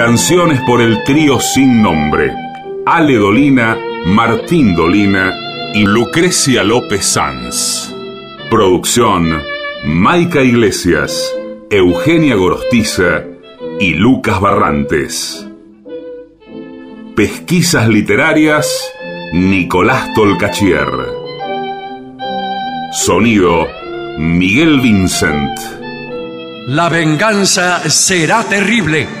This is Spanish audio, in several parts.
Canciones por el trío sin nombre. Ale Dolina, Martín Dolina y Lucrecia López Sanz. Producción, Maica Iglesias, Eugenia Gorostiza y Lucas Barrantes. Pesquisas literarias, Nicolás Tolcachier. Sonido, Miguel Vincent. La venganza será terrible.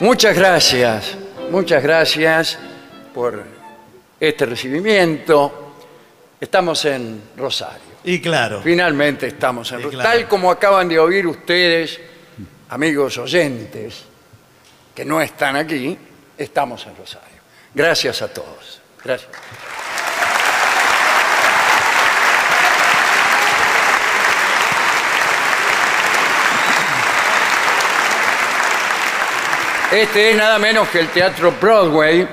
Muchas gracias, muchas gracias por este recibimiento. Estamos en Rosario. Y claro. Finalmente estamos en Rosario. claro. Tal como acaban de oír ustedes, amigos oyentes, que no están aquí, estamos en Rosario. Gracias a todos. Gracias. Este es nada menos que el Teatro Broadway,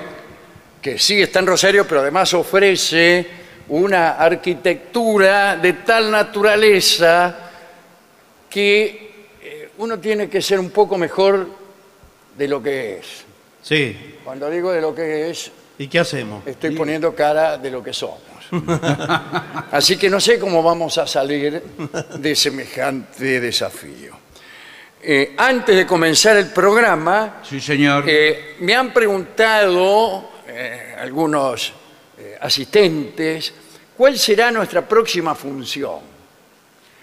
que sí está en Rosario, pero además ofrece una arquitectura de tal naturaleza que eh, uno tiene que ser un poco mejor de lo que es. Sí. Cuando digo de lo que es, ¿Y qué hacemos? estoy poniendo cara de lo que somos. Así que no sé cómo vamos a salir de semejante desafío. Eh, antes de comenzar el programa, Sí, señor. eh, me han preguntado eh, algunos eh, asistentes cuál será nuestra próxima función.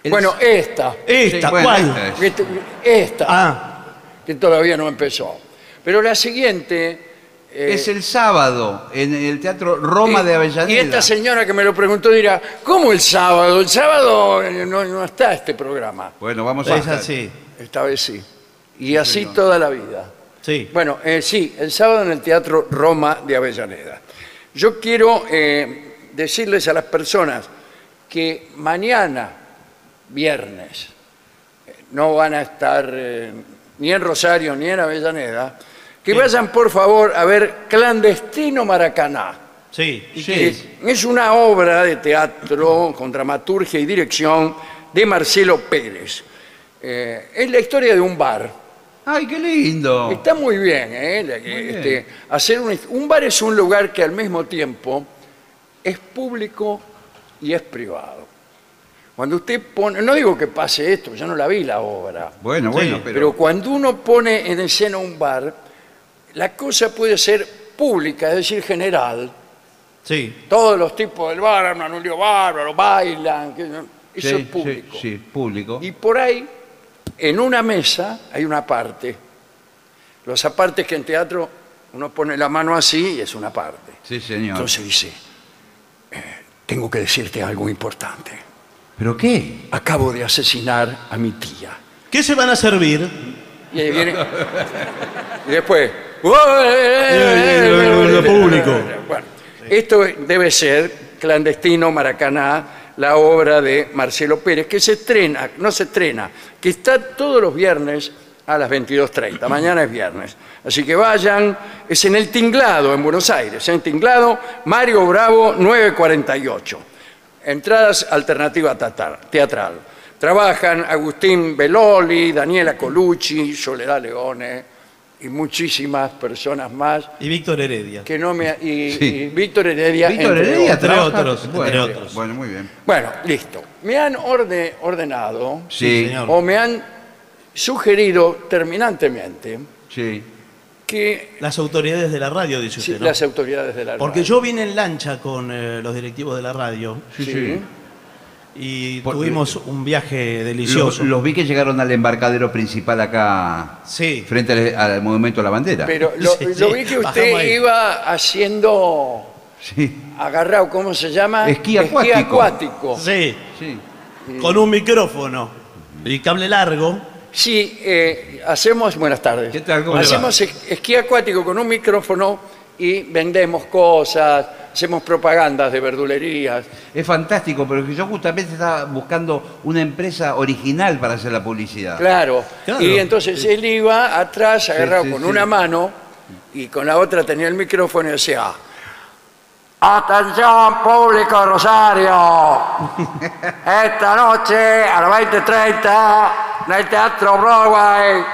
El- Bueno, esta, Esta, Sí, bueno, ¿cuál? esta es. este- esta, Ah, que todavía no empezó. Pero la siguiente... eh, es el sábado en el Teatro Roma y- de Avellaneda. Y esta señora que me lo preguntó dirá, ¿cómo el sábado? El sábado eh, no, no está este programa. Bueno, vamos a es así. Esta vez sí. Y así toda la vida. Sí. Bueno, eh, sí, el sábado en el Teatro Roma de Avellaneda. Yo quiero eh, decirles a las personas que mañana, viernes, eh, no van a estar eh, ni en Rosario ni en Avellaneda, que vayan por favor a ver Clandestino Maracaná. Sí. ¿Y Sí. es una obra de teatro con dramaturgia y dirección de Marcelo Pérez. Eh, es la historia de un bar. ¡Ay, qué lindo! Está muy bien, ¿eh? Este, hacer un, un bar es un lugar que al mismo tiempo es público y es privado. Cuando usted pone, no digo que pase esto, yo no la vi la obra, Bueno, bueno, pero... pero cuando uno pone en escena un bar, la cosa puede ser pública, es decir, general. Sí. Todos los tipos del bar arman un lío bárbaro, bailan, que- eso Sí, es público. Sí, sí, público. Y por ahí, en una mesa, hay una parte. Los apartes que en teatro Uno pone la mano así y es una parte. Sí, señor. Entonces dice, eh, tengo que decirte algo importante. ¿Pero qué? Acabo de asesinar a mi tía. ¿Qué se van a servir? Y ahí viene. y después. lo público. Bueno, esto debe ser clandestino Maracaná, la obra de Marcelo Pérez, que se estrena, no se estrena, que está todos los viernes a las 22.30. Mañana es viernes. Así que vayan, es en el Tinglado, en Buenos Aires, en Tinglado, Mario Bravo 948. Entradas alternativa teatral. Trabajan Agustín Beloli, Daniela Colucci, Soledad Leone y muchísimas personas más Y Víctor Heredia. que no me y, Sí. y Víctor Heredia Víctor entre Heredia otros. Entre otros, Bueno, entre otros. Bueno, muy bien. Bueno, listo. Me han orde- ordenado Sí, señor. o me han sugerido terminantemente sí. que Las autoridades de la radio, dice sí, usted, ¿no? las autoridades de la Porque radio- yo vine en lancha con eh, los directivos de la radio Sí, Sí. Y Por- tuvimos un viaje Los, delicioso. los vi que llegaron al embarcadero principal acá, Sí. frente al, al Monumento a la Bandera. pero lo, Sí, lo sí, vi que bajamos usted ahí. iba haciendo Sí, agarrado, ¿cómo se llama? Esquí acuático. acuático. Sí, sí. con un micrófono y cable largo. Sí, eh, hacemos, buenas tardes. ¿Qué tal? ¿Cómo le va? hacemos es- esquí acuático con un micrófono y vendemos cosas, hacemos propagandas de verdulerías. Es fantástico, pero que yo justamente estaba buscando una empresa original para hacer la publicidad. Claro. Claro. Y entonces él iba atrás agarrado sí, con sí. una mano y con la otra tenía el micrófono y decía, Atención público Rosario, esta noche a las 20.30 en el Teatro Broadway,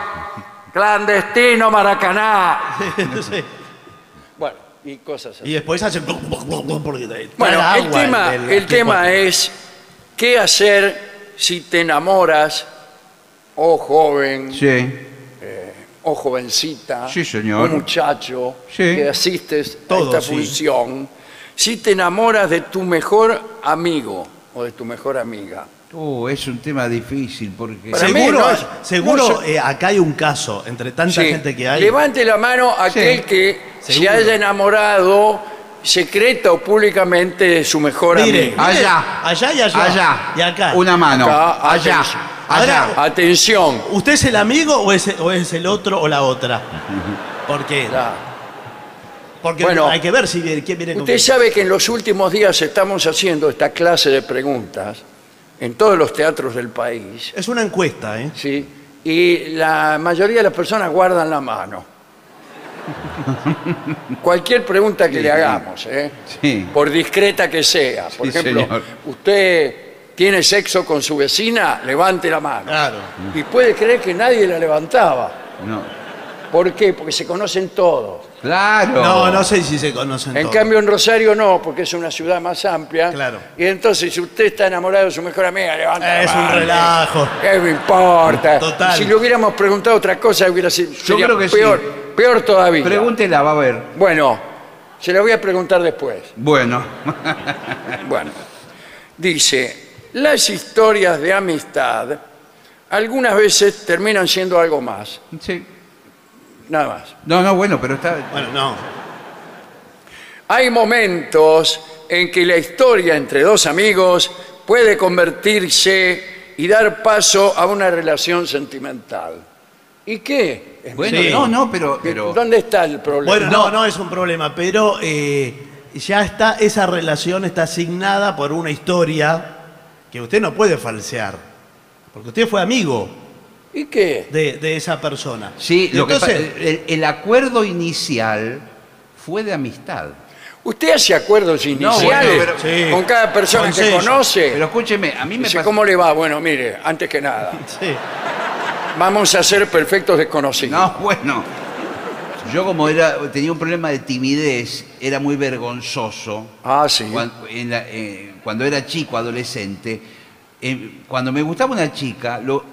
clandestino Maracaná. Sí. Y cosas así. Y después hacen... Bueno, el agua tema, el tema es qué hacer si te enamoras, o joven, Sí, o jovencita, Sí, señor. muchacho Sí. que asistes Todo, a esta sí. función, si te enamoras de tu mejor amigo o de tu mejor amiga. Uh, es un tema difícil porque... Para mí Seguro, no es- seguro no eh, acá hay un caso entre tanta Sí, gente que hay. Levante la mano aquel Sí. que se Seguro. haya enamorado secreta o públicamente de su mejor Mire, amigo. Allá. allá y allá. Allá. Y acá. Una mano. Acá, allá. atención. Allá. Ahora- Atención. ¿Usted es el amigo o es, o es el otro o la otra? Porque, Ya. porque Bueno, hay que ver si viene- quién viene con Usted quién. sabe que en los últimos días estamos haciendo esta clase de preguntas en todos los teatros del país, Es una encuesta, ¿eh? ¿sí? Y la mayoría de las personas guardan la mano. Cualquier pregunta que le hagamos, ¿eh? Sí. por discreta que sea. Por Sí, ejemplo, señor. ¿usted tiene sexo con su vecina? Levante la mano. Claro. Y puede creer que nadie la levantaba. No. ¿Por qué? Porque se conocen todos. Claro. No, no sé si se conocen En todos. cambio, en Rosario no, porque es una ciudad más amplia. Claro. Y entonces, si usted está enamorado de su mejor amiga, levanta Es la un mano. relajo. ¿Qué me importa? Total. Si le hubiéramos preguntado otra cosa, hubiera sido sería creo que peor, sí. peor todavía. Pregúntela, va a ver. Bueno, se la voy a preguntar después. Bueno. Bueno, dice, las historias de amistad algunas veces terminan siendo algo más, Sí. Nada más. No, no, bueno, pero está... Bueno, no. Hay momentos en que la historia entre dos amigos puede convertirse y dar paso a una relación sentimental. ¿Y qué? Bueno, Sí. no, no, pero... ¿Qué- pero... ¿Dónde está el problema? Bueno, no, no es un problema, pero eh, ya está, esa relación está asignada por una historia que usted no puede falsear. Porque usted fue amigo ¿Y qué? de, de esa persona. Sí, lo que Entonces, el, el acuerdo inicial fue de amistad. ¿Usted hace acuerdos iniciales bueno, pero- sí. con cada persona que conoce? Pero escúcheme, a mí me Dice, pasa... ¿cómo le va? Bueno, mire, antes que nada, sí. vamos a ser perfectos desconocidos. No, bueno. Yo como era, tenía un problema de timidez, era muy vergonzoso. Ah, sí. Cuando, en la- eh, cuando era chico, adolescente, eh, cuando me gustaba una chica, lo,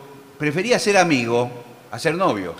prefería ser amigo a ser novio.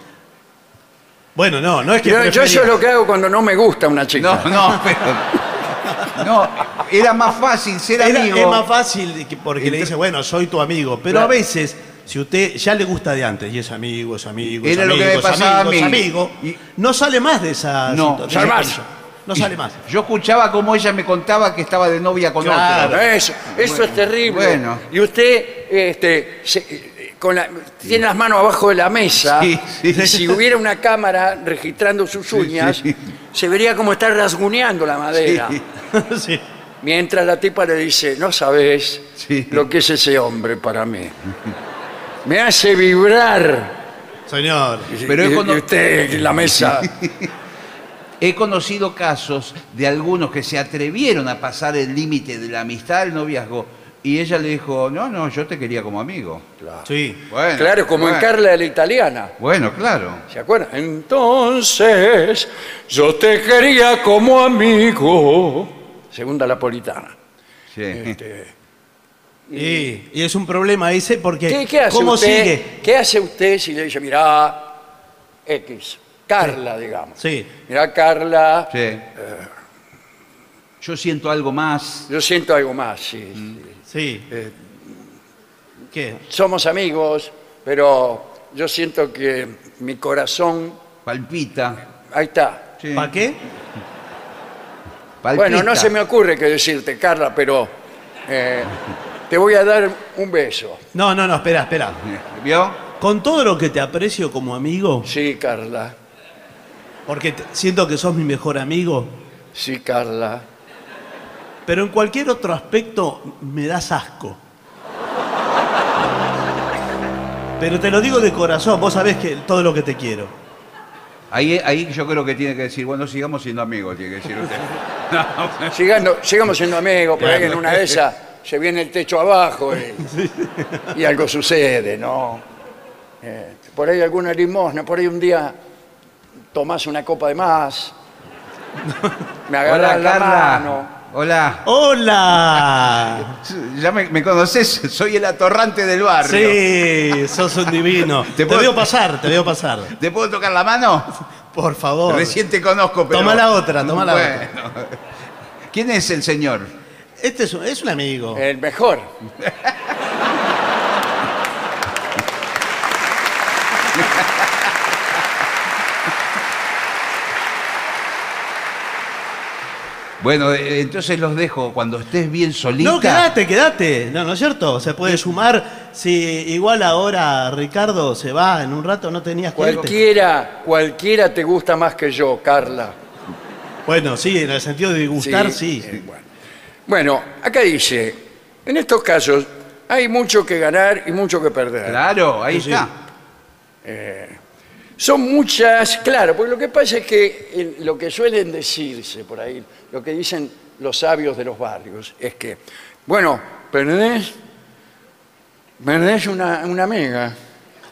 Bueno, no, no es que. Yo, yo eso es lo que hago cuando no me gusta una chica. No, no, pero. No, era más fácil ser Era- amigo. es más fácil que- porque le dice, bueno, soy tu amigo. Pero Claro. a veces si usted ya le gusta de antes y es amigo, es amigo, Era es lo que amigo, me es pasaba amigo, a es mí. amigo, Y- no sale más de esa No, situ- de sale ese más. piso. No sale más. Yo escuchaba cómo ella me contaba que estaba de novia con Claro. otro. Eso, eso es terrible. bueno. Y usted este, se- con la- tiene las manos abajo de la mesa. Sí, sí. y Si hubiera una cámara registrando sus uñas, sí. se vería como está rasguñando la madera. Sí. Sí. Mientras la tipa le dice, no sabes Sí. lo que es ese hombre para mí. Me hace vibrar. Señor. Pero y, es cuando- y usted en la mesa. He conocido casos de algunos que se atrevieron a pasar el límite de la amistad, el noviazgo, y ella le dijo, no, no, yo te quería como amigo. Sí. Bueno, claro, como en. Carla la italiana. Bueno, claro. ¿Se acuerdan? Entonces, yo te quería como amigo. Segunda napolitana. Sí. Este, Y, y es un problema ese porque ¿Qué, qué hace ¿cómo usted? sigue? ¿Qué hace usted si le dice, mirá, X, Carla, digamos? Sí. Mirá, Carla, Sí. Yo siento algo más. yo siento algo más, sí. Mm. Sí. Sí. ¿Qué? Somos amigos, pero yo siento que mi corazón, Palpita. ahí está. Sí. ¿Para qué? Palpita. Bueno, no se me ocurre qué decirte, Carla, pero eh, te voy a dar un beso. No, no, no, espera, espera. ¿Vio? Con todo lo que te aprecio como amigo, Sí, Carla. porque siento que sos mi mejor amigo, Sí, Carla. Pero en cualquier otro aspecto me das asco. Pero te lo digo de corazón, vos sabés que todo lo que te quiero. Ahí, ahí yo creo que tiene que decir, bueno, sigamos siendo amigos, tiene que decir usted. No. Sigando- sigamos siendo amigos, por ahí en una de esas se viene el techo abajo y, y algo sucede, ¿no? Eh, por ahí alguna limosna, por ahí un día tomás una copa de más, me agarras la Carla. mano. Hola. ¡Hola! Ya me, me conoces, soy el atorrante del barrio. Sí, sos un divino. Te, puedo- veo pasar, te veo pasar. ¿Te puedo tocar la mano? Por favor. Recién te conozco, pero. Toma la otra, toma la Bueno. ¿Quién es el señor? Este es un, es un amigo. El mejor. Bueno, eh, entonces los dejo cuando estés bien solita. No, quédate, quédate. No, ¿no es cierto? Se puede sumar. Si igual ahora Ricardo se va en un rato, no tenías. Cualquiera, cualquiera te gusta más que yo, Carla. Bueno, sí, en el sentido de gustar, sí. eh, bueno. Bueno, acá dice, en estos casos hay mucho que ganar y mucho que perder. Claro, ahí Sí, sí. está. Son muchas, claro, porque lo que pasa es que lo que suelen decirse por ahí, lo que dicen los sabios de los barrios, es que, bueno, perdés, perdés una, una amiga.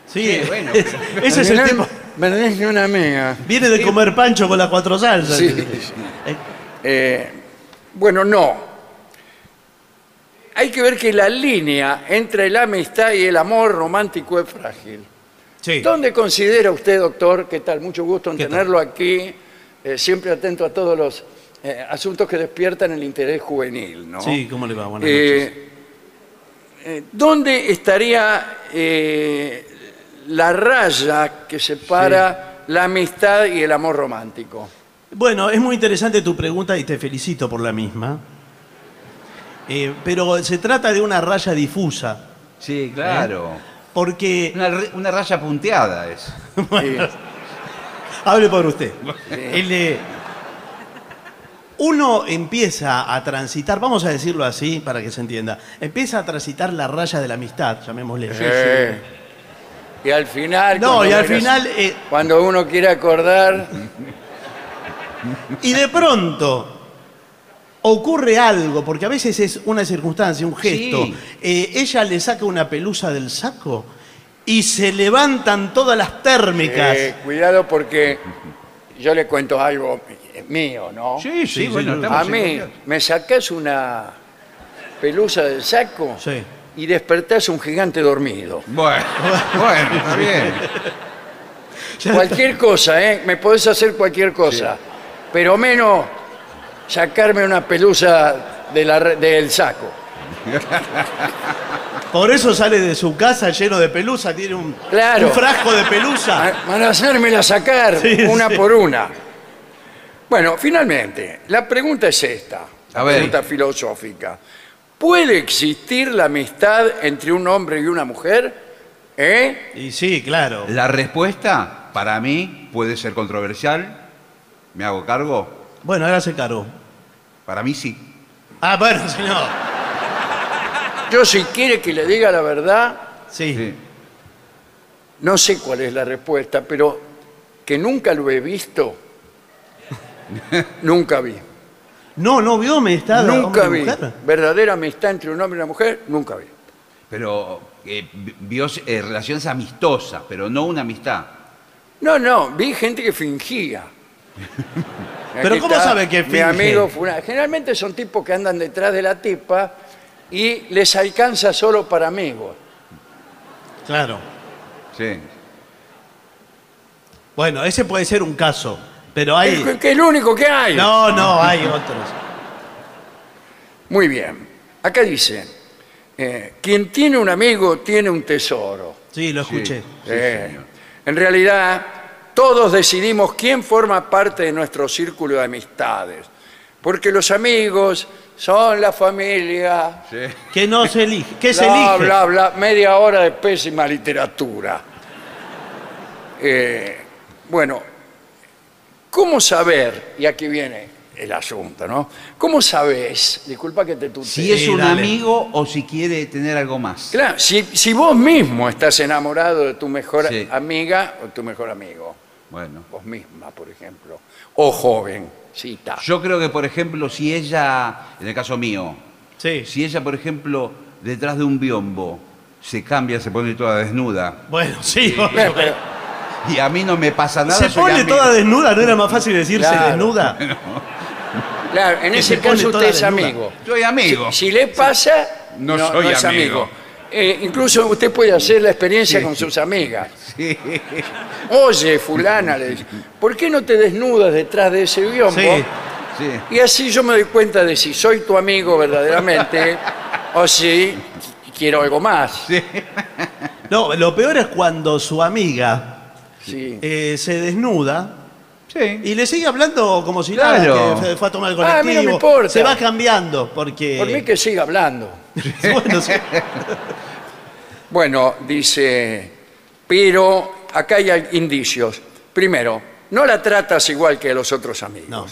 Sí, Sí, bueno. ese es el tema. Perdés una amiga. Viene de comer pancho con las cuatro salsas. Sí. Eh, Eh, bueno, no. Hay que ver que la línea entre la amistad y el amor romántico es frágil. Sí. ¿Dónde considera usted, doctor, qué tal? Mucho gusto en tenerlo aquí, eh, siempre atento a todos los eh, asuntos que despiertan el interés juvenil, ¿no? Sí, ¿cómo le va? Buenas Eh, eh, ¿Dónde estaría eh, la raya que separa la amistad y el amor romántico? Bueno, es muy interesante tu pregunta y te felicito por la misma. Eh, pero se trata de una raya difusa, Sí, claro. Porque... Una, raya punteada es. Bueno, hable por usted. El uno empieza a transitar, vamos a decirlo así para que se entienda, empieza a transitar la raya de la amistad, llamémosle. Eh, Y al final... No, y al final, eh, Cuando uno quiere acordar... y de pronto ocurre algo, porque a veces es una circunstancia, un gesto. Sí. Eh, ella le saca una pelusa del saco y se levantan todas las térmicas. Eh, cuidado porque yo le cuento algo mío, ¿no? Sí, sí, Sí, bueno, sí, A mí me sacás una pelusa del saco Sí. y despertás un gigante dormido. Bueno, bueno, está bien. Cualquier cosa, ¿eh? Me podés hacer cualquier cosa, pero menos sacarme una pelusa de la re- del saco. Por eso sale de su casa lleno de pelusa, tiene un, Claro. un frasco de pelusa. Ma- Para hacérmela sacar Sí, una sí. por una. Bueno, finalmente, la pregunta es esta, la A ver. pregunta filosófica. ¿Puede existir la amistad entre un hombre y una mujer? ¿Eh? Y sí, claro. La respuesta, para mí, puede ser controversial. ¿Me hago cargo? Bueno, ahora se cargó. Para mí sí. Ah, bueno, si no. Yo si quiere que le diga la verdad, Sí. Sí. no sé cuál es la respuesta, pero que nunca lo he visto, nunca vi. No, no vio amistad de Nunca hombre y vi. mujer. Verdadera amistad entre un hombre y una mujer, nunca vi. Pero eh, vi- vio eh, relaciones amistosas, pero no una amistad. No, no, vi gente que fingía. Pero ¿cómo está sabe que Mi finge? amigo fulano. Generalmente son tipos que andan detrás de la tipa y les alcanza solo para amigos. Claro. Sí. Bueno, ese puede ser un caso. Pero hay. Es que es el único que hay. No, no, hay otros. Muy bien. Acá dice, eh, quien tiene un amigo tiene un tesoro. Sí, lo escuché. Sí, Eh, señor. en realidad, todos decidimos quién forma parte de nuestro círculo de amistades. Porque los amigos son la familia. Sí. Que no se elige. ¿Qué se bla, elige? bla, bla, media hora de pésima literatura. Eh, bueno, ¿cómo saber? Y aquí viene el asunto, ¿no? ¿Cómo sabes? Disculpa que te tutee. Si es un dale. amigo o si quiere tener algo más. Claro, si, si vos mismo estás enamorado de tu mejor Sí. amiga o tu mejor amigo, Bueno. vos misma, por ejemplo, o joven, sí, está. Yo creo que, por ejemplo, si ella, en el caso mío, Sí. si ella, por ejemplo, detrás de un biombo se cambia, se pone toda desnuda Bueno, sí. obvio. Bueno, pero- y a mí no me pasa nada. se soy pone amigo. toda desnuda, ¿no era más fácil decirse Claro. desnuda? claro, en Que ese se pone caso toda usted es desnuda. amigo. Soy amigo. Si, si le pasa, No soy es amigo. Eh, incluso usted puede hacer la experiencia con sus amigas. Sí. Oye, fulana, le dice, ¿por qué no te desnudas detrás de ese biombo? Sí. Sí. Y así yo me doy cuenta de si soy tu amigo verdaderamente o si quiero algo más. No, lo peor es cuando su amiga Sí. eh, se desnuda Sí. y le sigue hablando como si Claro. nada, que fue- fue a tomar el Ah, a colectivo. mí no me importa. Se va cambiando porque. Por mí que siga hablando. Bueno, sí. Bueno, dice, pero acá hay indicios. Primero, no la tratas igual que a los otros amigos. No.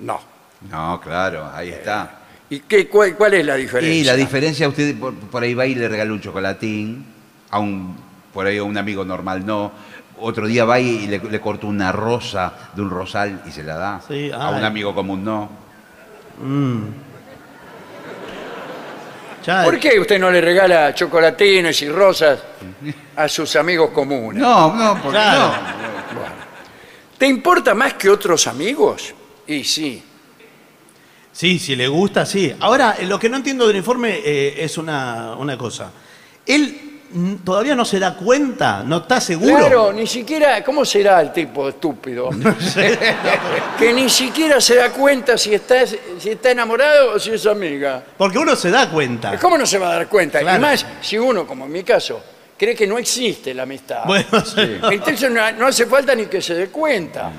No. No, claro, ahí está. ¿Y qué, cuál, cuál es la diferencia? Y la diferencia, usted por, por ahí va y le regala un chocolatín, a un, por ahí a un amigo normal no. Otro día va y le, le corta una rosa de un rosal y se la da. Sí, a un ay. amigo común no. Ya- ¿Por qué usted no le regala chocolatines y rosas a sus amigos comunes? No, no, porque Claro. no. ¿Te importa más que otros amigos? Y sí. Sí, si le gusta, sí. Ahora, eh, lo que no entiendo del informe eh, es una, una cosa. Él mm, todavía no se da cuenta, no está seguro. Claro, ni siquiera, ¿cómo será el tipo estúpido? que ni siquiera se da cuenta si está, si está enamorado o si es amiga. Porque uno se da cuenta. ¿Cómo no se va a dar cuenta? Claro. Y más, si uno, como en mi caso, cree que no existe la amistad. Bueno, sí. Entonces no, no hace falta ni que se dé cuenta.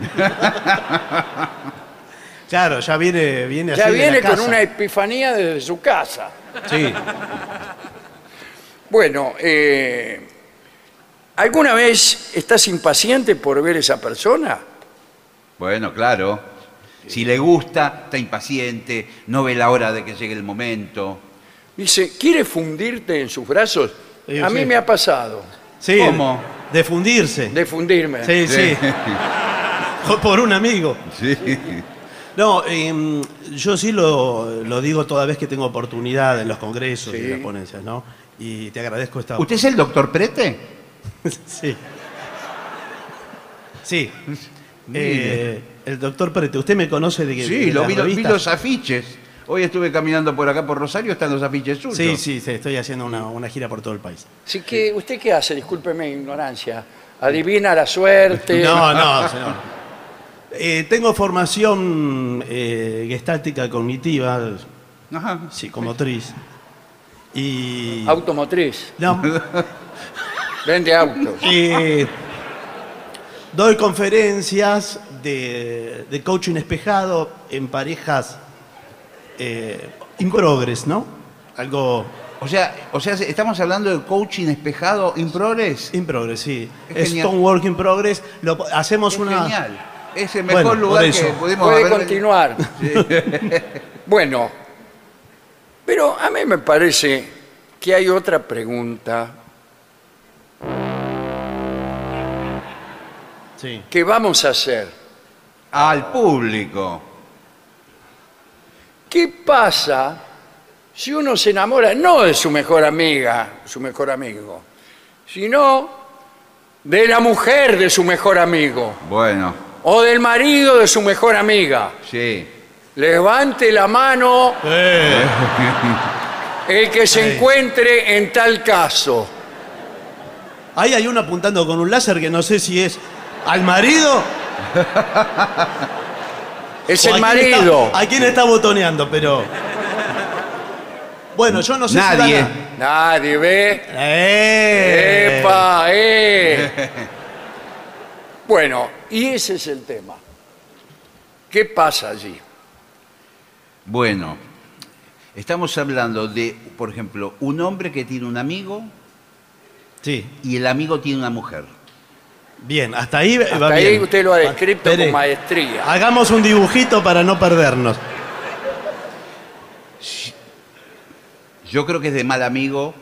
claro, ya viene, viene así Ya de la viene con casa. una epifanía desde su casa. Sí. Bueno, eh, ¿alguna vez estás impaciente por ver esa persona? Bueno, claro. Si le gusta, está impaciente, no ve la hora de que llegue el momento. Dice, ¿quiere fundirte en sus brazos? Sí, A mí sí. me ha pasado Sí, ¿Cómo? de fundirse. de fundirme. Sí, sí. Por un amigo. Sí. No, em, yo sí lo, lo digo toda vez que tengo oportunidad en los congresos y en las ponencias, ¿no? Y te agradezco esta ¿Usted es el doctor Prete? Sí. Sí. Eh, el doctor Prete, usted me conoce de que. Sí, de lo las vi, vi los afiches. Hoy estuve caminando por acá por Rosario, están los afiches suyos. Sí, sí, sí, estoy haciendo una, una gira por todo el país. Así que, ¿usted qué hace? Discúlpeme mi ignorancia. ¿Adivina la suerte? No, no, señor. Eh, tengo formación eh, gestáltica cognitiva, Ajá. psicomotriz. Y. Automotriz. No, Vende autos. eh, doy conferencias de, de coaching espejado en parejas eh, in progress, ¿no? Algo O sea, o sea, estamos hablando de coaching espejado in progress. in progress, sí. Es Es genial. un work in progress. Lo, hacemos Es una. genial. Es el mejor Bueno, lugar que eso. pudimos Puede haber- continuar. Bueno, pero a mí me parece que hay otra pregunta Sí. que vamos a hacer. Al público. ¿Qué pasa si uno se enamora no de su mejor amiga, su mejor amigo, sino de la mujer de su mejor amigo Bueno, o del marido de su mejor amiga? sí. Levante la mano el que se encuentre en tal caso. ahí hay uno apuntando con un láser que no sé si es al marido. Es o el a quién está- marido. a quién está botoneando, pero. Bueno, yo no sé Nadie. si. van Nadie ve. ¡Eh! ¡Epa! ¡Eh! Bueno, y ese es el tema. ¿Qué pasa allí? Bueno, estamos hablando de, por ejemplo, un hombre que tiene un amigo Sí, y el amigo tiene una mujer. bien, hasta ahí va Hasta ahí bien. usted lo ha descrito Espere. con maestría. Hagamos un dibujito para no perdernos. Yo creo que es de mal amigo.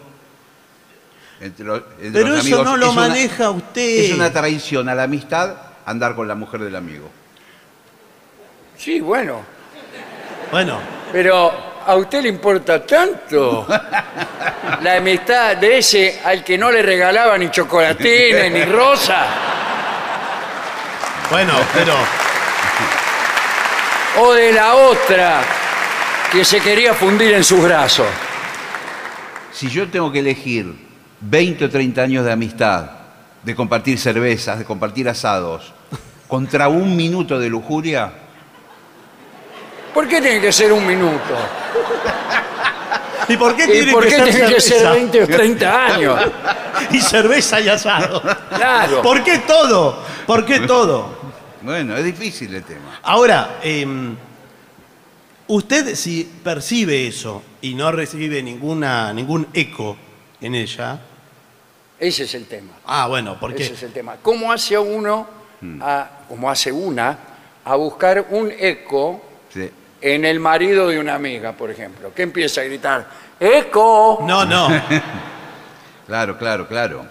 Entre los, entre Pero los eso amigos. no lo Es una- maneja usted. Es una traición a la amistad andar con la mujer del amigo. Sí, bueno, Bueno, pero a usted le importa tanto la amistad de ese al que no le regalaba ni chocolatines ni rosa, bueno, pero. o de la otra que se quería fundir en sus brazos. Si yo tengo que elegir 20 o 30 años de amistad, de compartir cervezas, de compartir asados, contra un minuto de lujuria, ¿Por qué tiene que ser un minuto? ¿Y por qué ¿Y tiene por que qué ser tiene que ser cerveza? 20 o 30 años? Y cerveza y asado. Claro. ¿Por qué todo? ¿Por qué todo? bueno, es difícil el tema. Ahora, em, usted si percibe eso y no recibe ninguna, ningún eco en ella, Ese es el tema. ah, bueno, porque Ese es el tema. ¿Cómo hace uno, a, cómo hace una, a buscar un eco. En el marido de una amiga, por ejemplo? Que empieza a gritar, ¡Eco! no, no, Claro, claro, claro.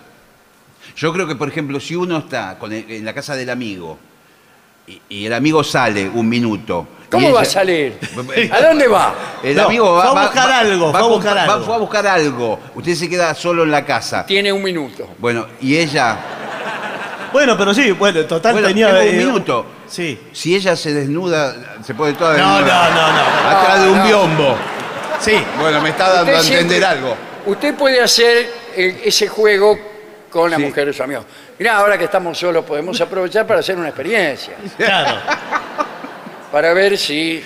Yo creo que, por ejemplo, si uno está con el- en la casa del amigo y, y el amigo sale un minuto. y ¿Cómo va a ella- salir? ¿A dónde va? El No, amigo fue va, a buscar algo, fue a comp- buscar va- algo. fue a buscar algo. Usted se queda solo en la casa. Tiene un minuto. Bueno, y ella, Bueno, pero sí, bueno, total Bueno, tenía. tengo un eh, minuto. Sí. si ella se desnuda, se pone toda No, desnuda. no, no, no. Atrás de un No. biombo. Sí. Bueno, me está dando Usted a entender siempre- algo. Usted puede hacer eh, ese juego con la Sí. mujer de su amigo. Mirá, ahora que estamos solos podemos aprovechar para hacer una experiencia, Claro. para ver si...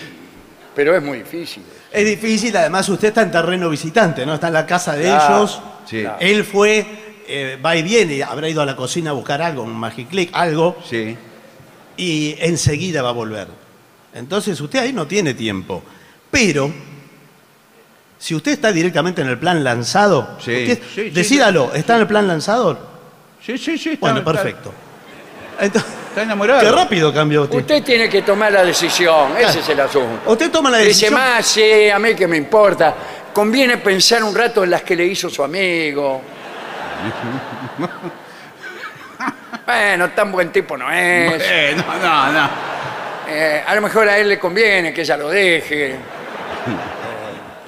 Pero es muy difícil. Es difícil, además usted está en terreno visitante, ¿no? Está en la casa de Claro, ellos. Sí. claro. Él fue, eh, va y viene, habrá ido a la cocina a buscar algo, un Magiclick, algo, Sí. y enseguida va a volver. Entonces usted ahí no tiene tiempo. Pero, si usted está directamente en el plan lanzado, Sí, usted- sí, sí, decídalo, ¿está en el plan lanzado? Sí, sí, sí. está- Bueno, perfecto. Entonces, Está enamorado. qué rápido cambió usted. Usted tiene que tomar la decisión, ese es el asunto. Usted toma la Dice decisión. más, sí, a mí que me importa. Conviene pensar un rato en las que le hizo su amigo. bueno, tan buen tipo no es. Eh, no, no, no. Eh, a lo mejor a él le conviene que ella lo deje. Eh,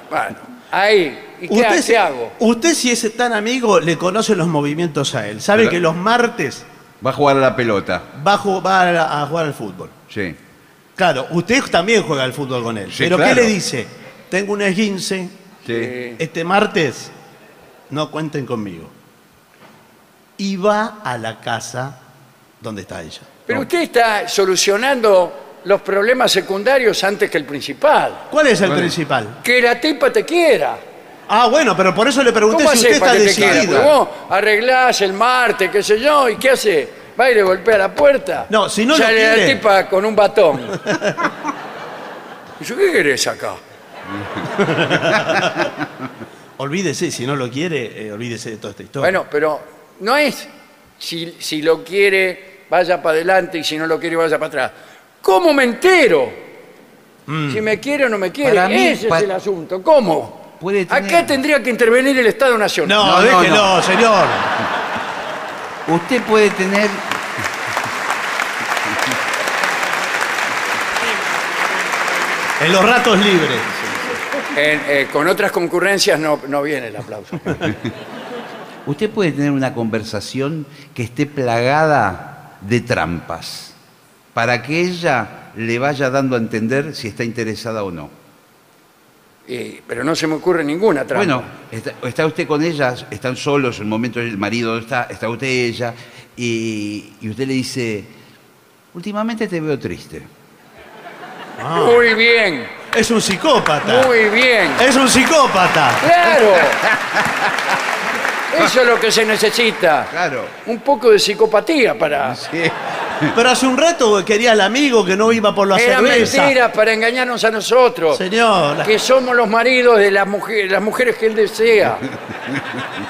bueno, ahí. ¿Y qué, Usted, qué hago? usted si es tan amigo, le conoce los movimientos a él. Sabe que los martes Va a jugar a la pelota. va a, ju- va a- a jugar al fútbol. Sí. Claro, usted también juega al fútbol con él. Sí, pero claro. ¿qué le dice? Tengo un esguince, Sí. Este martes no cuenten conmigo. Y va a la casa donde está ella. pero usted está solucionando los problemas secundarios antes que el principal. ¿Cuál es el principal? Que la tipa te quiera. Ah, bueno, pero por eso le pregunté ¿Cómo si usted haces está para que te quiera? decidido. Vos arreglás el martes, qué sé yo, ¿y qué hace? ¿Va y le golpea la puerta? No, si no lo Sale la quiere. tipa con un batón. Y yo, ¿qué querés acá? Olvídese, si no lo quiere, eh, olvídese de toda esta historia. Bueno, pero no es si, si lo quiere, vaya para adelante y si no lo quiere, vaya para atrás. ¿Cómo me entero? Si me quiere o no me quiere. Para mí, Ese pa- es el asunto. ¿Cómo? Puede tener- Acá tendría que intervenir el Estado Nacional. no, no, déjelo, no. señor. Usted puede tener. En los ratos libres. En- eh, con otras concurrencias no, no viene el aplauso. Usted puede tener una conversación que esté plagada de trampas para que ella le vaya dando a entender si está interesada o no. Y- pero no se me ocurre ninguna trampa. Bueno, está, está usted con ella, están solos, en el momento el marido está, está usted y ella, y, y usted le dice, últimamente te veo triste. Muy bien, Es un psicópata. muy bien. Es un psicópata. ¡Claro! Eso es lo que se necesita. Claro. Un poco de psicopatía para... Sí. Pero hace un rato quería al amigo que no iba por la Era cerveza. mentira para engañarnos a nosotros. Señor, Que somos los maridos de las mujeres, las mujeres que él desea.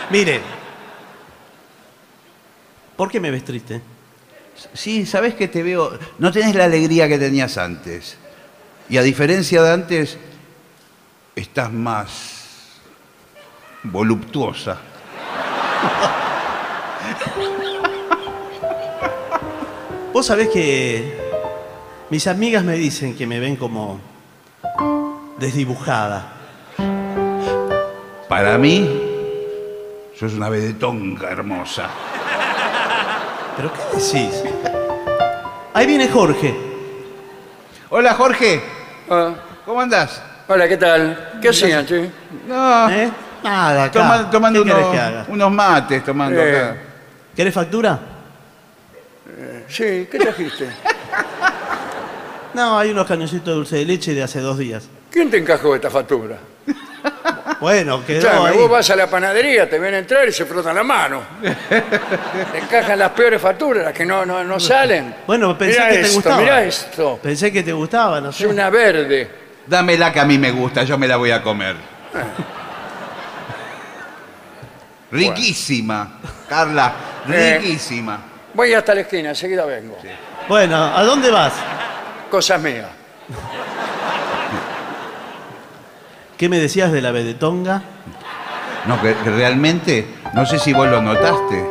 mire. ¿Por qué me ves triste? Sí, sabes que te veo, no tenés la alegría que tenías antes. Y a diferencia de antes, estás más voluptuosa. Vos sabés que mis amigas me dicen que me ven como desdibujada. Para mí, sos una vedetonga hermosa. ¿Pero qué decís? Ahí viene Jorge. Hola Jorge, Ah, ¿cómo andás? hola, ¿qué tal? ¿Qué hacían, che? No, ¿Eh? Nada, acá. toma- tomando ¿Qué querés unos, que haga? unos mates, tomando Eh. acá. ¿Querés factura? Sí, ¿qué trajiste? No, hay unos cañoncitos de dulce de leche de hace dos días. ¿Quién te encajó esta factura? Bueno, quedó Escuchame, ahí. vos vas a la panadería, te ven entrar y se frotan la mano. Te encajan las peores facturas, las que no, no, no salen. Bueno, pensé Mirá que te esto, gustaba. Mirá esto. Pensé que te gustaba, no Es sé. una verde. Dámela que a mí me gusta, yo me la voy a comer. Riquísima, Carla, Eh. riquísima. Voy hasta la esquina, enseguida vengo. Bueno, ¿a dónde vas? Cosas mías. ¿Qué me decías de la vedetonga? No, que, que realmente, no sé si vos lo notaste,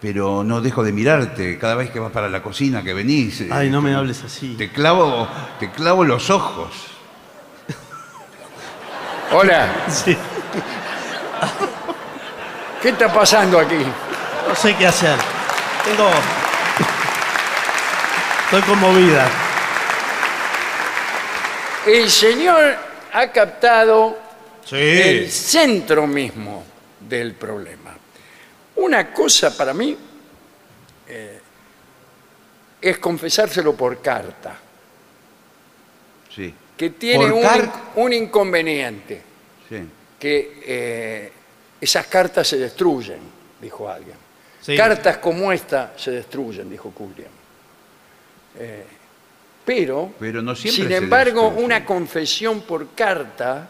pero no dejo de mirarte cada vez que vas para la cocina, que venís. eh, Ay, no me hables así. Te clavo, te clavo los ojos. Hola, Sí, ¿qué está pasando aquí? no sé qué hacer. Tengo... Estoy conmovida. El señor ha captado el centro mismo del problema. Una cosa para mí eh, es confesárselo por carta, Sí. que tiene car- un inconveniente, Sí. que eh, esas cartas se destruyen, dijo alguien. Sí. Cartas como esta se destruyen, dijo Culliam. Eh, pero, Pero no siempre sin embargo, destruyen. una confesión por carta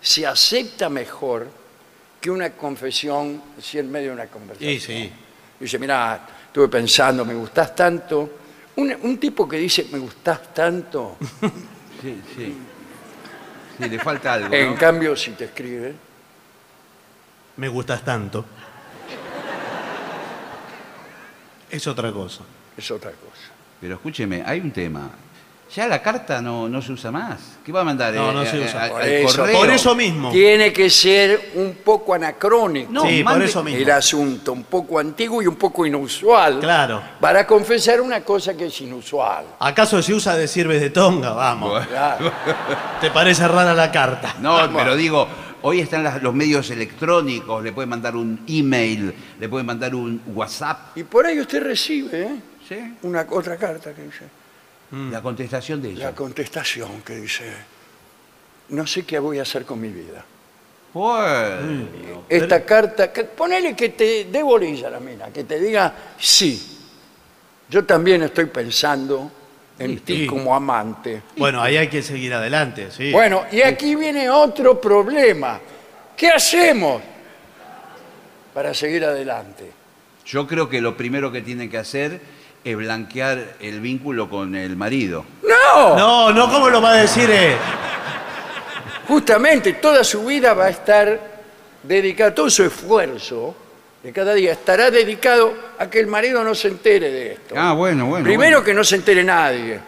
se acepta mejor que una confesión si en medio de una conversación. Sí, sí. Dice, mira, estuve pensando, me gustás tanto. Un, un tipo que dice, me gustás tanto, Sí, sí. Sí, le falta algo. en ¿no? cambio, si te escribe, Me gustas tanto. Es otra cosa. es otra cosa. Pero escúcheme, hay un tema. Ya la carta no, no se usa más. ¿Qué va a mandar? No, Eh, no se eh, usa. al- Por al eso- correo? Por eso mismo. Tiene que ser un poco anacrónico. No, sí, por eso mismo. el asunto, un poco antiguo y un poco inusual. Claro. Para confesar una cosa que es inusual. ¿Acaso se usa decir de tonga? Vamos. Claro. ¿Te parece rara la carta? No, pero digo, hoy están las- los medios electrónicos, le pueden mandar un email, le pueden mandar un WhatsApp. Y por ahí usted recibe ¿eh? ¿sí? una otra carta que dice, La contestación de ella. la contestación que dice, no sé qué voy a hacer con mi vida. Bueno. Esta carta, que, ponele que te dé bolilla a la mina, que te diga, sí, yo también estoy pensando en ti sí. como amante. Bueno, ahí hay que seguir adelante, sí. Bueno, y aquí viene otro problema. ¿Qué hacemos para seguir adelante? Yo creo que lo primero que tienen que hacer es blanquear el vínculo con el marido. ¡No! No, no, ¿cómo lo va a decir? eh? Justamente toda su vida va a estar dedicada, todo su esfuerzo de cada día estará dedicado a que el marido no se entere de esto. Ah, bueno, bueno. Primero bueno. que no se entere nadie.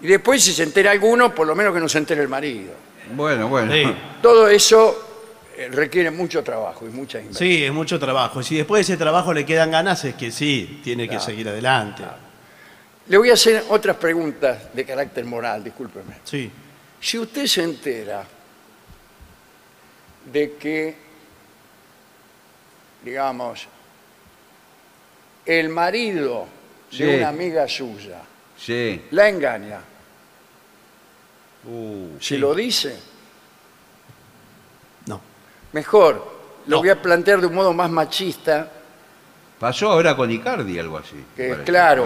Y después, si se entera alguno, por lo menos que no se entere el marido. Bueno, bueno. Sí. Todo eso eh, requiere mucho trabajo y mucha inversión. Sí, es mucho trabajo. Si después de ese trabajo le quedan ganas, es que sí, tiene que seguir adelante. Le voy a hacer otras preguntas de carácter moral, discúlpeme. Sí. Si usted se entera de que, digamos, el marido Sí. de una amiga suya Sí. la engaña, Uh, si lo dice, No. mejor, lo No. voy a plantear de un modo más machista, pasó ahora con Icardi algo así. que parece. claro,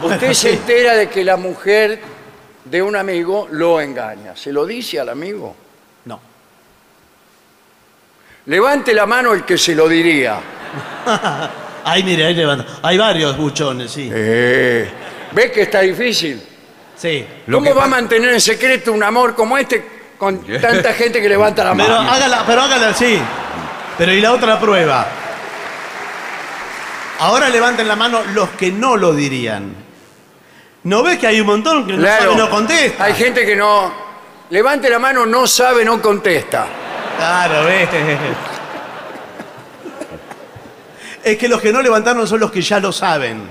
Bueno, usted se entera de que la mujer de un amigo lo engaña, ¿se lo dice al amigo? Levante la mano el que se lo diría. Ahí, mire, ahí levanta. Hay varios buchones, sí. Eh, ¿Ves que está difícil? Sí. Lo ¿Cómo que va a mantener en secreto un amor como este con tanta gente que levanta la Pero mano? hágala, pero hágala, sí. Pero y la otra prueba. Ahora levanten la mano los que no lo dirían. ¿No ves que hay un montón que no Claro, sabe no contesta? Hay gente que no. Levante la mano, no sabe, no contesta. Claro, ves. Es que los que no levantaron son los que ya lo saben.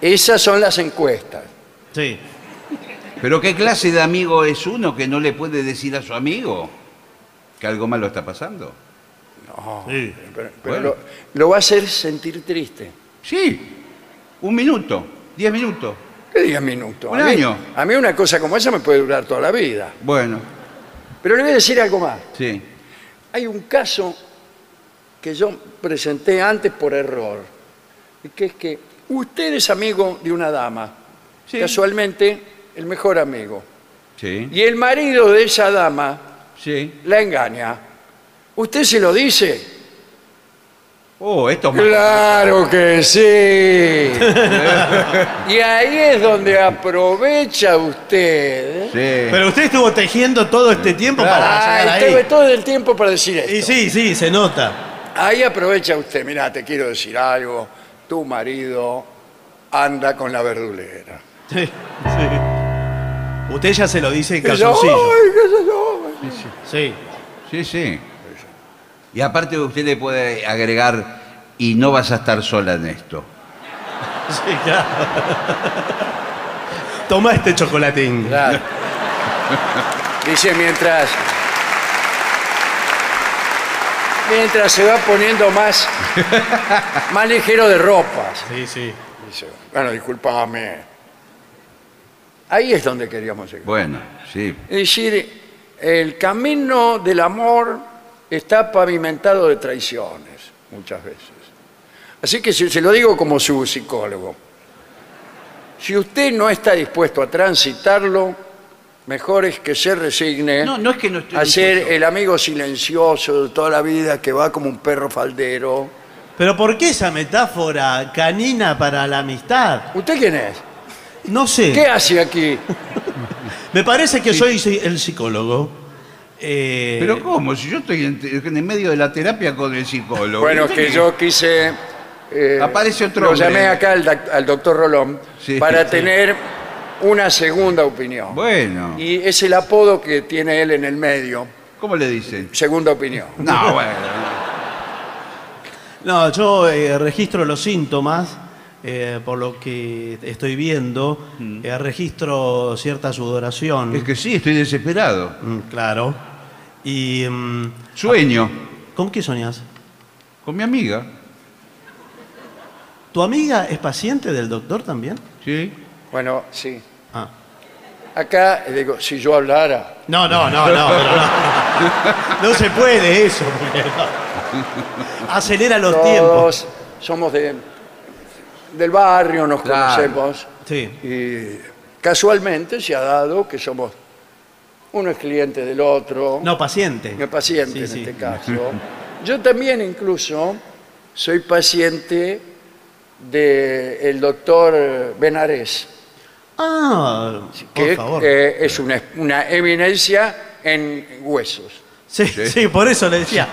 Esas son las encuestas. Sí. Pero ¿qué clase de amigo es uno que no le puede decir a su amigo que algo malo está pasando? sí. Pero, pero Bueno. lo, lo va a hacer sentir triste. Sí, un minuto, diez minutos. ¿Qué diez minutos? Un A mí- año. A mí una cosa como esa me puede durar toda la vida. Bueno, Pero le voy a decir algo más. sí. Hay un caso que yo presenté antes por error, y que es que usted es amigo de una dama, Sí. casualmente el mejor amigo, Sí, y el marido de esa dama sí. la engaña. ¿Usted se lo dice? Oh, esto es más- Claro que sí. y ahí es donde aprovecha usted. ¿eh? Sí. Pero usted estuvo tejiendo todo este tiempo para Ah, llegar tuve ahí. todo el tiempo para decir esto. Y sí, sí, se nota. Ahí aprovecha usted, mira, te quiero decir algo, tu marido anda con la verdulera. Sí, sí. Usted ya se lo dice en yo, calzoncillo. "Ay, qué sé yo". Sí. Sí, sí. Y aparte usted le puede agregar, y no vas a estar sola en esto. Sí, claro. Toma este chocolatín. Claro. Dice mientras. Mientras se va poniendo más, más ligero de ropas. Sí, sí. Dice, bueno, discúlpame. Ahí es donde queríamos llegar. Bueno, sí. Es decir, el camino del amor está pavimentado de traiciones, muchas veces. Así que se, se lo digo como su psicólogo. Si usted no está dispuesto a transitarlo, mejor es que se resigne No, no es que no estoy a ser dispuesto. el amigo silencioso de toda la vida que va como un perro faldero. Pero ¿por qué esa metáfora canina para la amistad? ¿Usted quién es? No sé. ¿Qué hace aquí? Me parece que soy el psicólogo. Eh, Pero ¿cómo? Si yo estoy en, en el medio de la terapia con el psicólogo. Bueno, es ¿Usted que yo quise. eh, Aparece otro Lo hombre. llamé acá al, doc- al doctor Rolón Sí, para sí. tener una segunda opinión. Bueno, Y es el apodo que tiene él en el medio. ¿cómo le dicen? Segunda opinión. No, bueno. No, yo eh, registro los síntomas, eh, por lo que estoy viendo, eh, registro cierta sudoración. Mm. Es que sí, estoy desesperado. Mm, claro. Y. mm, Sueño ¿Con qué soñas? con mi amiga. ¿Tu amiga es paciente del doctor también? Sí. Bueno, sí. Ah. Acá, eh, digo, si yo hablara, No, no, no, no, pero no. No se puede eso. porque no. Acelera los tiempos. todos somos de, del barrio, nos Claro. conocemos. Sí. Y casualmente se ha dado que somos uno es cliente del otro, No, paciente. mi paciente Sí, en sí. este caso. Yo también incluso soy paciente del doctor Benares, Ah, por que favor. eh, es una, una eminencia en huesos. sí, sí, por eso le decía.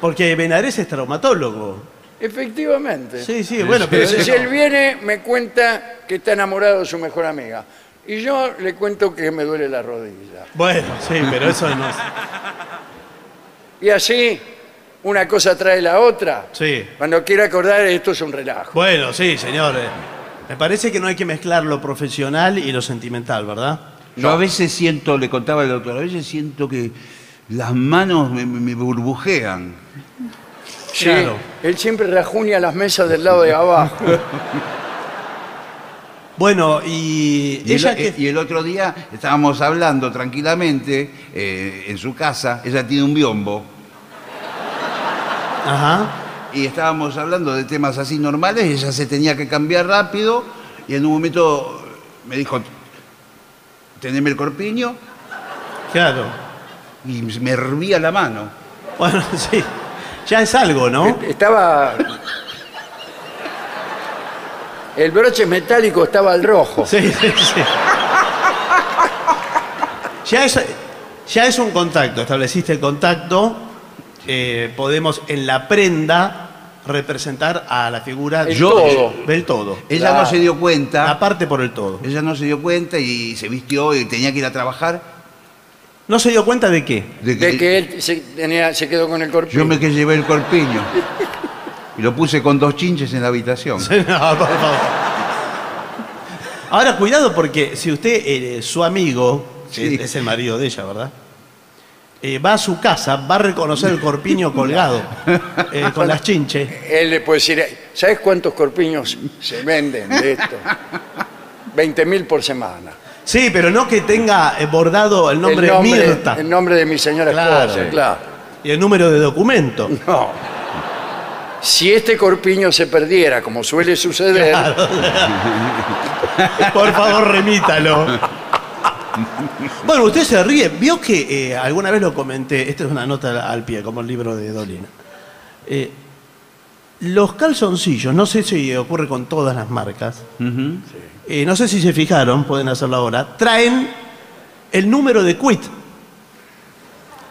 Porque Benares es traumatólogo. Efectivamente. Sí, sí, bueno, pero Entonces, él viene, me cuenta que está enamorado de su mejor amiga. Y yo le cuento que me duele la rodilla. Bueno, sí, pero eso no. Y así, una cosa trae la otra. Sí. Cuando quiera acordar, esto es un relajo. Bueno, sí, señor. eh. Me parece que no hay que mezclar lo profesional y lo sentimental, ¿verdad? Yo a veces siento, le contaba el doctor, a veces siento que las manos me, me- me burbujean. Sí, Claro. él siempre rajunia las mesas del lado de abajo. Bueno, y, Y el, ella que... y el otro día estábamos hablando tranquilamente eh, en su casa, ella tiene un biombo, Ajá. y estábamos hablando de temas así normales, ella se tenía que cambiar rápido, y en un momento me dijo, teneme el corpiño, Claro. y me hervía la mano. Bueno, sí. Ya es algo, ¿no? Estaba. El broche metálico estaba al rojo. Sí, sí, sí. Ya es, ya es un contacto, estableciste el contacto. eh, podemos en la prenda representar a la figura El Yo- todo. del todo. Ella Claro. no se dio cuenta, La parte por el todo. ella no se dio cuenta y se vistió y tenía que ir a trabajar. ¿No se dio cuenta de qué? De que, De que él se, tenía- se quedó con el corpiño. yo me que llevé el corpiño. Y lo puse con dos chinches en la habitación. No, por favor. Ahora, cuidado porque si usted, eh, su amigo, que Sí. es el marido de ella, ¿verdad? Eh, va a su casa, va a reconocer el corpiño colgado eh, con las chinches. Él le puede decir, ¿sabes cuántos corpiños se venden de esto? 20.000 por semana. Sí, pero no que tenga eh, bordado el nombre, el nombre, Mirta el nombre de mi señora Claro. esposa, claro. y el número de documento. No. Si este corpiño se perdiera, como suele suceder, Por favor, remítalo. Bueno, usted se ríe. Vio que eh, alguna vez lo comenté, esta es una nota al pie, como el libro de Dolina. Eh, los calzoncillos, no sé si ocurre con todas las marcas, eh, no sé si se fijaron, pueden hacerlo ahora, traen el número de quit